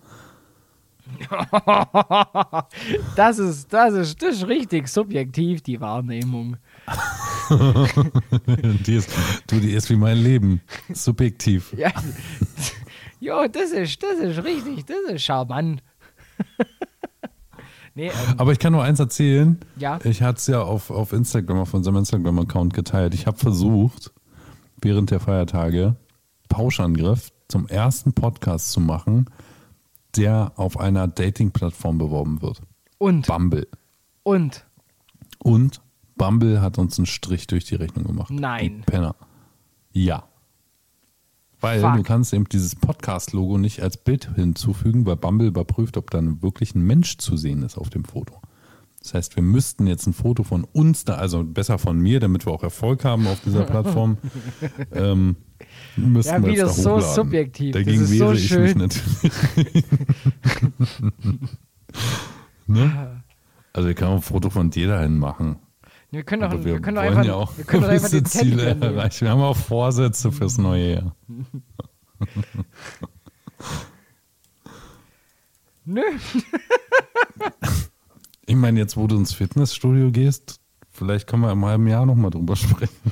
Das ist, das ist, das ist richtig subjektiv, die Wahrnehmung. die ist, du, die ist wie mein Leben. Subjektiv. Ja. jo, das ist, das ist richtig, das ist charmant. nee, ähm, Aber ich kann nur eins erzählen. Ja. Ich hatte es ja auf, auf Instagram, auf unserem Instagram-Account geteilt. Ich habe versucht, während der Feiertage Pauschangriff zum ersten Podcast zu machen, der auf einer Dating-Plattform beworben wird. und, Bumble. und, Und Bumble hat uns einen Strich durch die Rechnung gemacht. Nein. Die Penner. Ja. Weil Fuck. du kannst eben dieses Podcast-Logo nicht als Bild hinzufügen, weil Bumble überprüft, ob dann wirklich ein Mensch zu sehen ist auf dem Foto. Das heißt, wir müssten jetzt ein Foto von uns da, also besser von mir, damit wir auch Erfolg haben auf dieser Plattform. ähm, müssten Ja, wir wieder jetzt da so hochladen. subjektiv. Das Dagegen ist so wehre ich mich natürlich. ne? Also wir können auch ein Foto von dir dahin machen. Wir können doch, Aber wir können doch einfach, ja auch wir können doch einfach den Ziele erreichen. Wir haben auch Vorsätze fürs neue Jahr. Nö. Ich meine, jetzt wo du ins Fitnessstudio gehst, vielleicht können wir im halben Jahr nochmal drüber sprechen.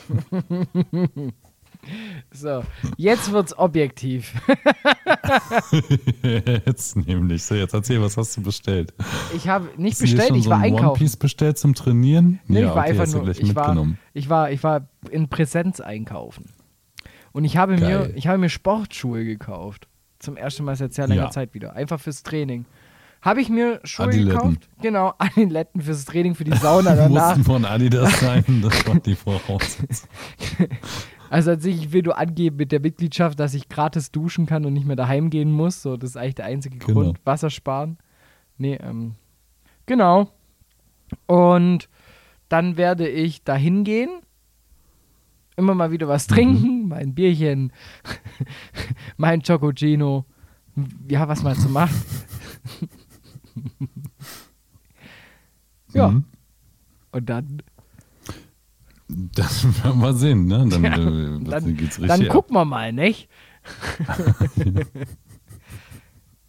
So, jetzt wird's objektiv. jetzt nämlich. So, jetzt erzähl, was hast du bestellt? Ich habe nicht Hast bestellt, ich so war ein One einkaufen. Piece bestellt zum Trainieren? Nee, ja, ich war okay, einfach nur, ich war, mitgenommen. ich war, ich war in Präsenz einkaufen. Und ich habe mir, ich habe mir Sportschuhe gekauft. Zum ersten Mal seit sehr langer Ja. Zeit wieder. Einfach fürs Training. Habe ich mir Schuhe Adiletten. gekauft? Genau, Adiletten fürs Training, für die Sauna danach. Mussten von Adidas sein, das war die Voraussetzung. Also an sich, ich will nur angeben mit der Mitgliedschaft, dass ich gratis duschen kann und nicht mehr daheim gehen muss. So, das ist eigentlich der einzige Genau. Grund. Wasser sparen. Nee, ähm, genau. Und dann werde ich dahin gehen, immer mal wieder was trinken, mein Bierchen, mein Chococino. Ja, was man so macht. ja. Mhm. Und dann, Das werden wir sehen, ne? Dann, Ja, äh, dann, geht's richtig dann gucken wir mal, nicht?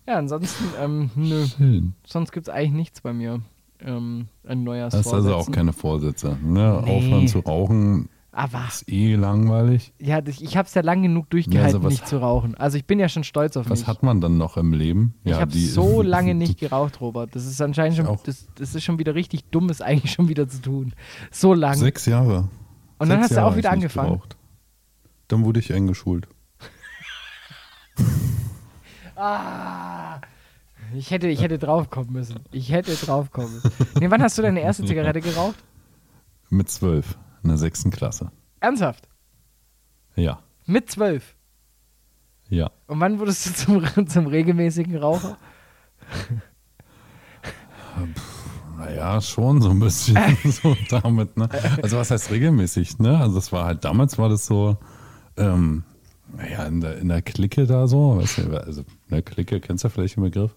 ja, ansonsten, ähm, nö. Schön. Sonst gibt es eigentlich nichts bei mir. Ähm, ein Hast Neujahrsvorsätzen. also auch keine Vorsätze. Ne? Nee. Aufhören zu rauchen. Aber Ist eh langweilig. ja, ich, habe es ja lang genug durchgehalten, was- nicht zu rauchen. Also ich bin ja schon stolz auf Was mich. hat man dann noch im Leben? ich Ja, habe so lange nicht geraucht, Robert. Das ist anscheinend schon, das, das ist schon wieder richtig dumm, es eigentlich schon wieder zu tun. So lang. Sechs Jahre. Und dann Sechs hast du auch wieder angefangen. geraucht. Dann wurde ich eingeschult. Ah, ich hätte, ich hätte draufkommen müssen. Ich hätte draufkommen müssen. Nee, wann hast du deine erste Zigarette geraucht? Mit zwölf, in der sechsten Klasse. Ernsthaft? Ja, Mit zwölf? ja. Und wann wurdest du zum, zum regelmäßigen Raucher? Naja, schon so ein bisschen so damit, ne? Also was heißt regelmäßig, ne? Also das war halt, damals war das so, ähm, naja, in der, in der Clique da so, weißt du, also in der Clique, kennst du vielleicht den Begriff?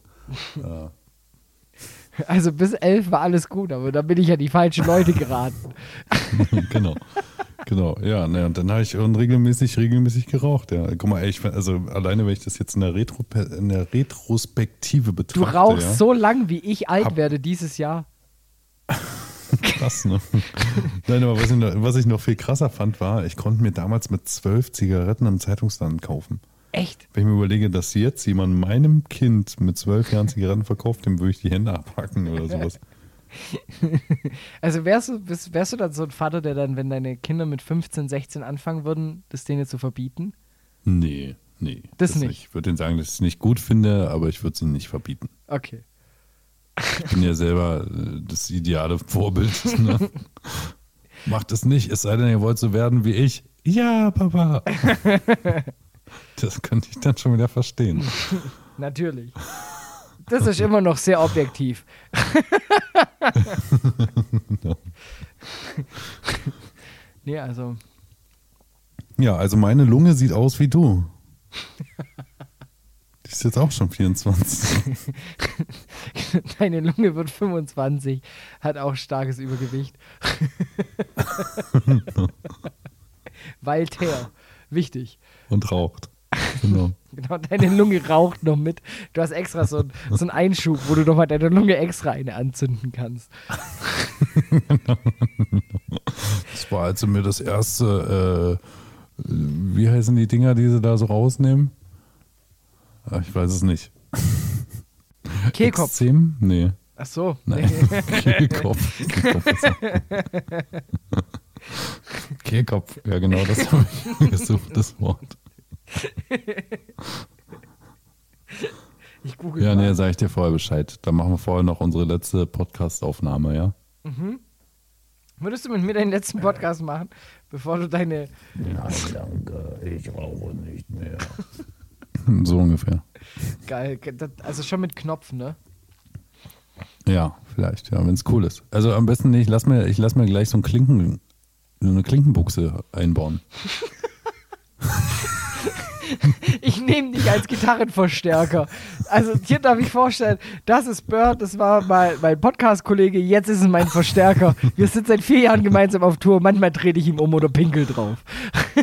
Äh, Also bis elf war alles gut, aber da bin ich ja die falschen Leute geraten. genau. Genau, ja, ne, und dann habe ich regelmäßig, regelmäßig geraucht, ja. Guck mal, ey, ich, also alleine, wenn ich das jetzt in der, Retro, in der Retrospektive Du betrachte, rauchst ja, so lang, wie ich alt Hab- werde dieses Jahr. krass, ne? Nein, aber was ich, noch, was ich noch viel krasser fand, war, ich konnte mir damals mit zwölf Zigaretten am Zeitungsstand kaufen. Echt? Wenn ich mir überlege, dass jetzt jemand meinem Kind mit zwölf Jahren Zigaretten verkauft, dem würde ich die Hände abhacken oder sowas. Also wärst du, bist, wärst du dann so ein Vater, der dann, wenn deine Kinder mit 15, 16 anfangen würden, das denen zu verbieten? Nee, nee. Das nicht. Ich würde denen sagen, dass ich es nicht gut finde, aber ich würde es ihnen nicht verbieten. Okay. Ich bin ja selber äh, das ideale Vorbild. Ne? Macht es nicht, es sei denn, ihr wollt so werden wie ich. Ja, Papa. Das könnte ich dann schon wieder verstehen. Natürlich. Das ist immer noch sehr objektiv. nee, also, Ja, also meine Lunge sieht aus wie du. Die ist jetzt auch schon 24. deine Lunge wird 25, hat auch starkes Übergewicht. Walter, wichtig. und raucht. Genau. Genau, deine Lunge raucht noch mit. Du hast extra so, ein- so einen Einschub, wo du nochmal deine Lunge extra eine anzünden kannst. Das war also mir das erste, äh, wie heißen die Dinger, die sie da so rausnehmen? Ich weiß es nicht. Kehlkopf. Exzem? Nee. Ach so. Nein. Kehlkopf. Kehlkopf, Kehlkopf, ja genau, das habe ich gesucht, das Wort. Ich google Ja, mal. nee, sag ich dir vorher Bescheid. Dann machen wir vorher noch unsere letzte Podcast-Aufnahme, ja? Würdest du mit mir deinen letzten Podcast machen, bevor du deine. Nein, danke, ich rauche nicht mehr. So ungefähr. Geil, also schon mit Knopf, ne? Ja, vielleicht, ja, wenn es cool ist. Also am besten nicht, ich lass mir, ich lass mir gleich so ein Klinken, so eine Klinkenbuchse einbauen. Ich nehme dich als Gitarrenverstärker. Also hier darf ich vorstellen, das ist Bird, das war mal mein Podcast-Kollege, jetzt ist es mein Verstärker. Wir sind seit vier Jahren gemeinsam auf Tour, manchmal trete ich ihm um oder pinkel drauf.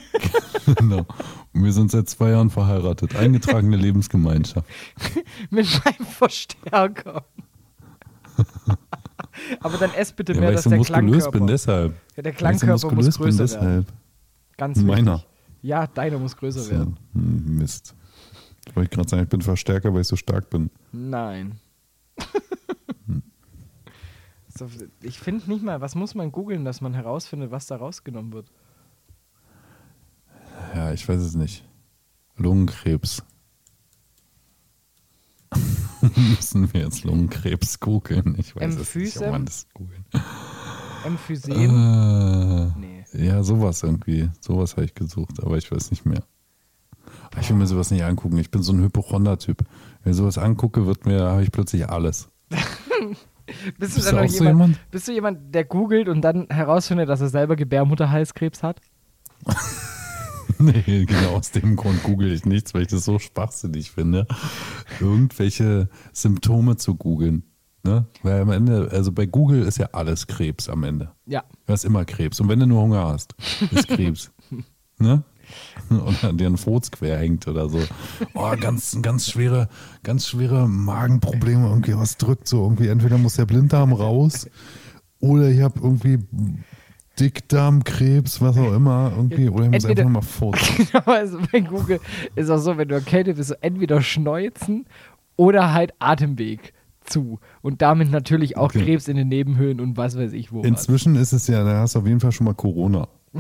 genau. Und wir sind seit zwei Jahren verheiratet. Eingetragene Lebensgemeinschaft. Mit meinem Verstärker. Aber dann ess bitte Ja, mehr, weil ich dass so der muskulös Klangkörper, bin, deshalb. ja, der so Klangkörper muss muskulös bin, größer werden. deshalb. Ganz wichtig. Meiner. Ja, deiner muss größer So, werden. hm, Mist. Ich wollte gerade sagen, ich bin Verstärker, weil ich so stark bin. Nein. so, ich finde nicht mal, was muss man googeln, dass man herausfindet, was da rausgenommen wird? Ja, ich weiß es nicht. Lungenkrebs. Müssen wir jetzt Lungenkrebs googeln? Ich weiß es nicht, Emphysem? ob man das googeln. Emphysem? Äh, Nee. Ja, sowas irgendwie. Sowas habe ich gesucht, aber ich weiß nicht mehr. Ich will mir sowas nicht angucken. Ich bin so ein Hypochonder-Typ. Wenn ich sowas angucke, wird mir, habe ich plötzlich alles. Bist, Bist du dann du auch so jemand, jemand? bist du jemand, der googelt und dann herausfindet, dass er selber Gebärmutterhalskrebs hat? Nee, genau aus dem Grund google ich nichts, weil ich das so schwachsinnig finde, irgendwelche Symptome zu googeln. Ne? Weil am Ende, also bei Google ist ja alles Krebs am Ende. Ja. Du hast immer Krebs. Und wenn du nur Hunger hast, ist Krebs. ne? Oder dir ein Furz quer hängt oder so. Oh, ganz, ganz schwere, ganz schwere Magenprobleme, irgendwie was drückt so. Irgendwie, entweder muss der Blinddarm raus oder ich habe irgendwie Dickdarmkrebs, was auch immer, irgendwie. Oder ich muss Entweder- einfach mal furzen. Genau, also bei Google ist auch so, wenn du erkältet bist, so entweder Schneuzen oder halt Atemweg zu. Und damit natürlich auch Okay. Krebs in den Nebenhöhlen und was weiß ich wo. Inzwischen ist es ja, da hast du auf jeden Fall schon mal Corona.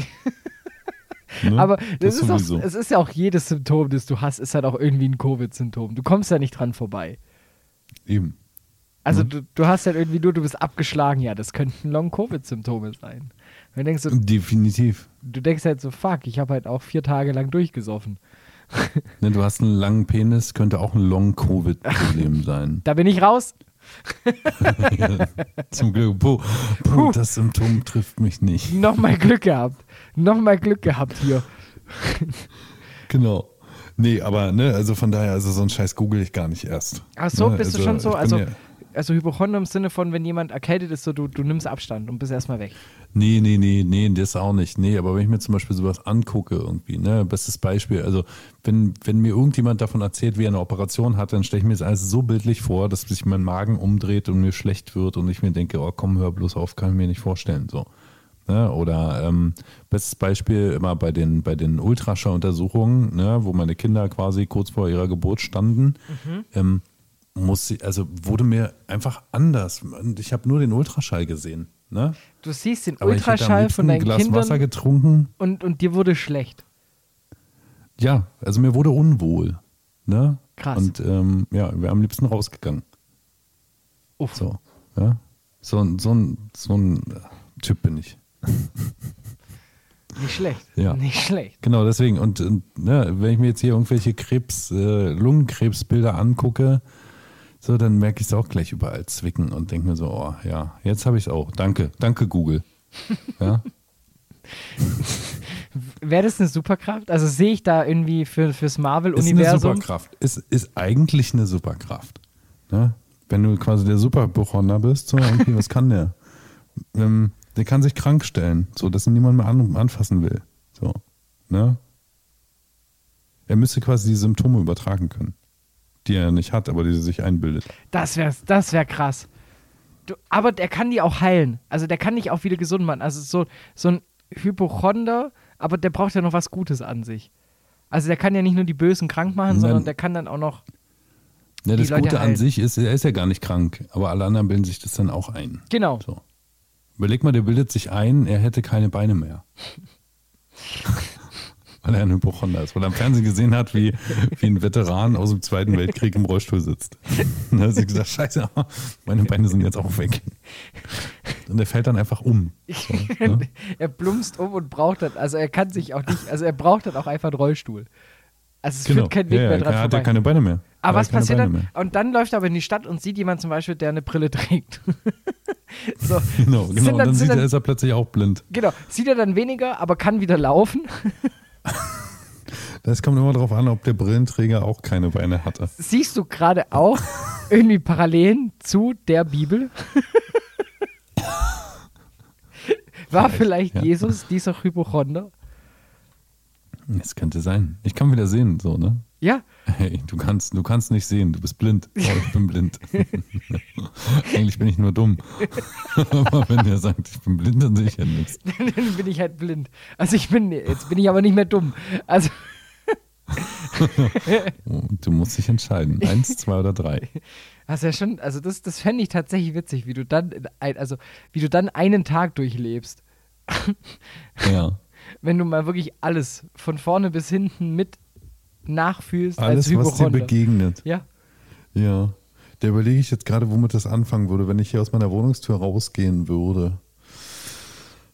Ne? Aber das, ist auch, es ist ja auch jedes Symptom, das du hast, ist halt auch irgendwie ein Covid-Symptom. Du kommst ja nicht dran vorbei. Eben. Also Mhm. du, du hast halt irgendwie nur, du bist abgeschlagen, ja, das könnten Long-Covid-Symptome sein. Du Definitiv. du denkst halt so, fuck, ich habe halt auch vier Tage lang durchgesoffen. Ne, du hast einen langen Penis, könnte auch ein Long-Covid-Problem sein. Da bin ich raus. Zum Glück. Puh, puh, das Symptom trifft mich nicht. Nochmal Glück gehabt. Nochmal Glück gehabt hier. Genau. Nee, aber ne, also von daher, also so ein Scheiß google ich gar nicht erst. Ach so, Ne, bist du schon so? Also, ja- also Hypochonder im Sinne von, wenn jemand erkältet ist, so du, du nimmst Abstand und bist erstmal weg. Nee, nee, nee, nee, das auch nicht. Nee, aber wenn ich mir zum Beispiel sowas angucke irgendwie, ne, bestes Beispiel, also wenn, wenn mir irgendjemand davon erzählt, wie er eine Operation hat, dann stelle ich mir das alles so bildlich vor, dass sich mein Magen umdreht und mir schlecht wird und ich mir denke, oh komm, hör bloß auf, kann ich mir nicht vorstellen. So. Ne? Oder ähm, bestes Beispiel immer bei den, bei den Ultraschalluntersuchungen, ne, wo meine Kinder quasi kurz vor ihrer Geburt standen. Ähm, muss sie, also wurde mir einfach anders. Ich habe nur den Ultraschall gesehen. Ne? Du siehst den Aber Ultraschall von ein deinen Glas Wasser Kindern getrunken. und, und dir wurde schlecht. Ja, also mir wurde unwohl. Ne? Krass. Und ähm, ja, wir am liebsten rausgegangen. Uff. So, ja. So, ein- so, ein, so ein Typ bin ich. Nicht schlecht. Ja. Nicht schlecht. Genau, deswegen. Und, und ne, wenn ich mir jetzt hier irgendwelche Krebs, äh, Lungenkrebsbilder angucke, so, dann merke ich es auch gleich überall zwicken und denke mir so, oh ja, jetzt habe ich es auch. Danke, danke Google. Ja, Wäre das eine Superkraft? Also sehe ich da irgendwie für, fürs ist eine Marvel-Universum. Superkraft. Ist, ist eigentlich eine Superkraft. Ne? Wenn du quasi der Superbewohner bist, so irgendwie, was kann der? Ähm, der kann sich krank stellen, so dass ihn niemand mehr an, anfassen will. So, ne? Er müsste quasi die Symptome übertragen können, die er nicht hat, aber die er sich einbildet. Das wäre das wär krass. Du, aber der kann die auch heilen. Also der kann dich auch wieder gesund machen. Also so, so ein Hypochonder, aber der braucht ja noch was Gutes an sich. Also der kann ja nicht nur die Bösen krank machen, Nein. sondern der kann dann auch noch. Ja, das Die Leute Gute an heilen. sich ist, er ist ja gar nicht krank, aber alle anderen bilden sich das dann auch ein. Genau. So. Überleg mal, der bildet sich ein, er hätte keine Beine mehr. weil er ein Hypochonder ist, weil er am Fernsehen gesehen hat, wie, wie ein Veteran aus dem Zweiten Weltkrieg im Rollstuhl sitzt. Und dann hat sie gesagt, scheiße, meine Beine sind jetzt auch weg. Und er fällt dann einfach um. So, ne? er plumpst um und braucht dann, also er kann sich auch nicht, also er braucht dann auch einfach einen Rollstuhl. Also es führt kein Weg Genau. ja, mehr dran er hat vorbei. ja keine Beine mehr. Er Aber was passiert Beine dann? mehr. Und dann läuft er aber in die Stadt und sieht jemand zum Beispiel, der eine Brille trägt. so, Genau, genau. Und dann- dann sind sieht er, dann- ist er plötzlich auch blind. genau. Sieht er dann weniger, aber kann wieder laufen. Das kommt immer darauf an, ob der Brillenträger auch keine Beine hatte. Siehst du gerade auch irgendwie Parallelen zu der Bibel? War vielleicht ja. Jesus dieser Hypochonder? Das könnte sein. Ich kann wieder sehen, so, ne? Ja, Hey, du kannst, du kannst nicht sehen, du bist blind. Oh, ich bin blind. Eigentlich bin ich nur dumm. Aber wenn der sagt, ich bin blind, dann sehe ich ja nichts. dann bin ich halt blind. Also ich bin, jetzt bin ich aber nicht mehr dumm. Also Oh, Du musst dich entscheiden. Eins, zwei oder drei. hast ja schon, also das, das fände ich tatsächlich witzig, wie du dann, also wie du dann einen Tag durchlebst. Ja. Wenn du mal wirklich alles von vorne bis hinten mit nachfühlst Alles, was dir begegnet. Ja, Ja. Da überlege ich jetzt gerade, womit das anfangen würde, wenn ich hier aus meiner Wohnungstür rausgehen würde.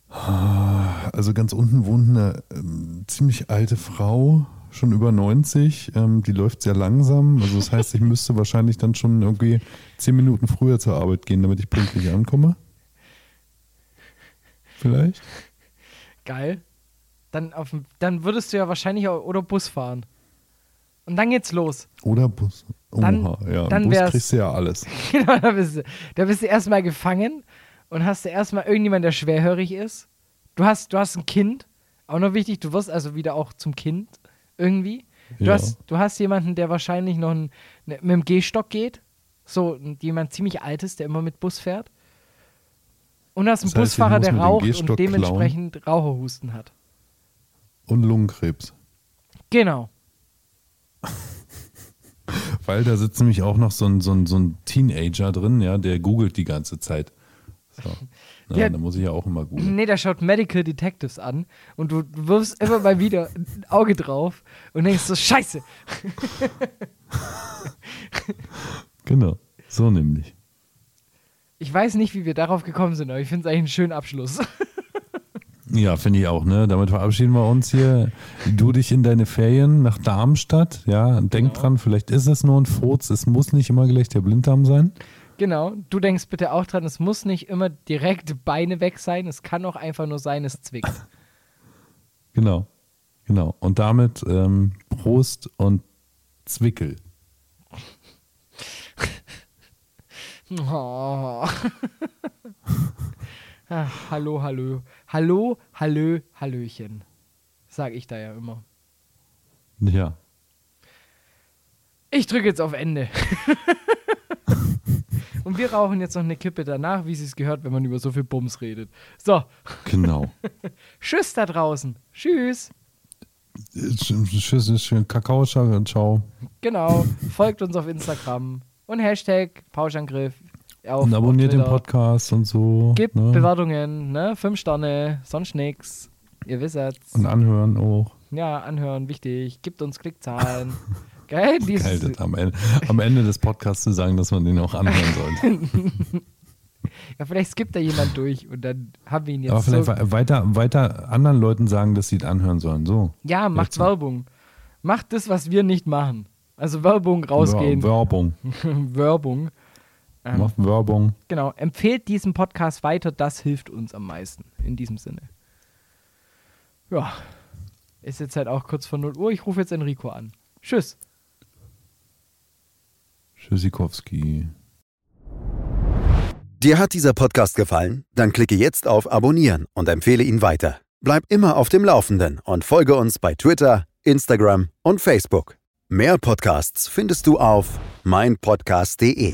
Also ganz unten wohnt eine ähm, ziemlich alte Frau, schon über 90. Ähm, die läuft sehr langsam. Also das heißt, ich müsste wahrscheinlich dann schon irgendwie zehn Minuten früher zur Arbeit gehen, damit ich pünktlich ankomme. Vielleicht? geil. Dann, auf, dann würdest du ja wahrscheinlich auch, oder Bus fahren. Und dann geht's los. Oder Bus. Oha, Dann- ja, dann Bus wär's- kriegst du ja alles. Genau, da bist du, da bist du erstmal gefangen und hast du erstmal irgendjemand, der schwerhörig ist. Du hast, du hast ein Kind, auch noch wichtig, du wirst also wieder auch zum Kind irgendwie. Du, Ja. hast, du hast jemanden, der wahrscheinlich noch ein, ne, mit dem Gehstock geht. So jemand ziemlich altes, der immer mit Bus fährt. Und hast einen Das heißt, Busfahrer, der raucht und dementsprechend Raucherhusten hat. Und Lungenkrebs. Genau. Weil da sitzt nämlich auch noch so ein, so ein, so ein Teenager drin, ja, der googelt die ganze Zeit. So. Ja, Ja. da muss ich ja auch immer googeln. Nee, der schaut Medical Detectives an und du du wirfst immer mal wieder ein Auge drauf und denkst so, scheiße. Genau. So nämlich. Ich weiß nicht, wie wir darauf gekommen sind, aber ich finde es eigentlich einen schönen Abschluss. Ja, finde ich auch, ne? Damit verabschieden wir uns hier. Du dich in deine Ferien nach Darmstadt, ja. Denk Genau. dran, vielleicht ist es nur ein Furz, es muss nicht immer gleich der Blinddarm sein. genau. Du denkst bitte auch dran, es muss nicht immer direkt Beine weg sein. Es kann auch einfach nur sein, es zwickt. Genau. Genau. Und damit ähm, Prost und Zwickel. Oh. ah, hallo, hallo. Hallo, hallö, hallöchen. Sag ich da ja immer. Ja. Ich drücke jetzt auf Ende. Und wir rauchen jetzt noch eine Kippe danach, wie es gehört, wenn man über so viel Bums redet. So, Genau. tschüss da draußen. Tschüss. Tschüss, schön Kakao, ciao. Genau. Folgt uns auf Instagram. Und Hashtag Pauschangriff. Auf, Und abonniert den. Podcast und so. Gebt ne? Bewertungen, ne? Fünf Sterne, sonst nix. Ihr wisset's. Und anhören auch. Ja, anhören, wichtig. Gibt uns Klickzahlen. Geil, dieses, Geil, das am Ende, am Ende des Podcasts zu sagen, dass man den auch anhören sollte. Ja, vielleicht skippt da jemand durch und dann haben wir ihn jetzt Aber vielleicht so. we- weiter, weiter anderen Leuten sagen, dass sie es anhören sollen. So. Ja, macht Jetzt- Werbung. Macht das, was wir nicht machen. Also Werbung rausgehen. Wer- Werbung. Werbung. Ähm, Werbung. genau. Empfehlt diesen Podcast weiter, das hilft uns am meisten. In diesem Sinne. Ja. Ist jetzt halt auch kurz vor 0 Uhr. Ich rufe jetzt Enrico an. Tschüss. Tschüssikowski. Dir hat dieser Podcast gefallen? Dann klicke jetzt auf Abonnieren und empfehle ihn weiter. Bleib immer auf dem Laufenden und folge uns bei Twitter, Instagram und Facebook. Mehr Podcasts findest du auf meinpodcast.de.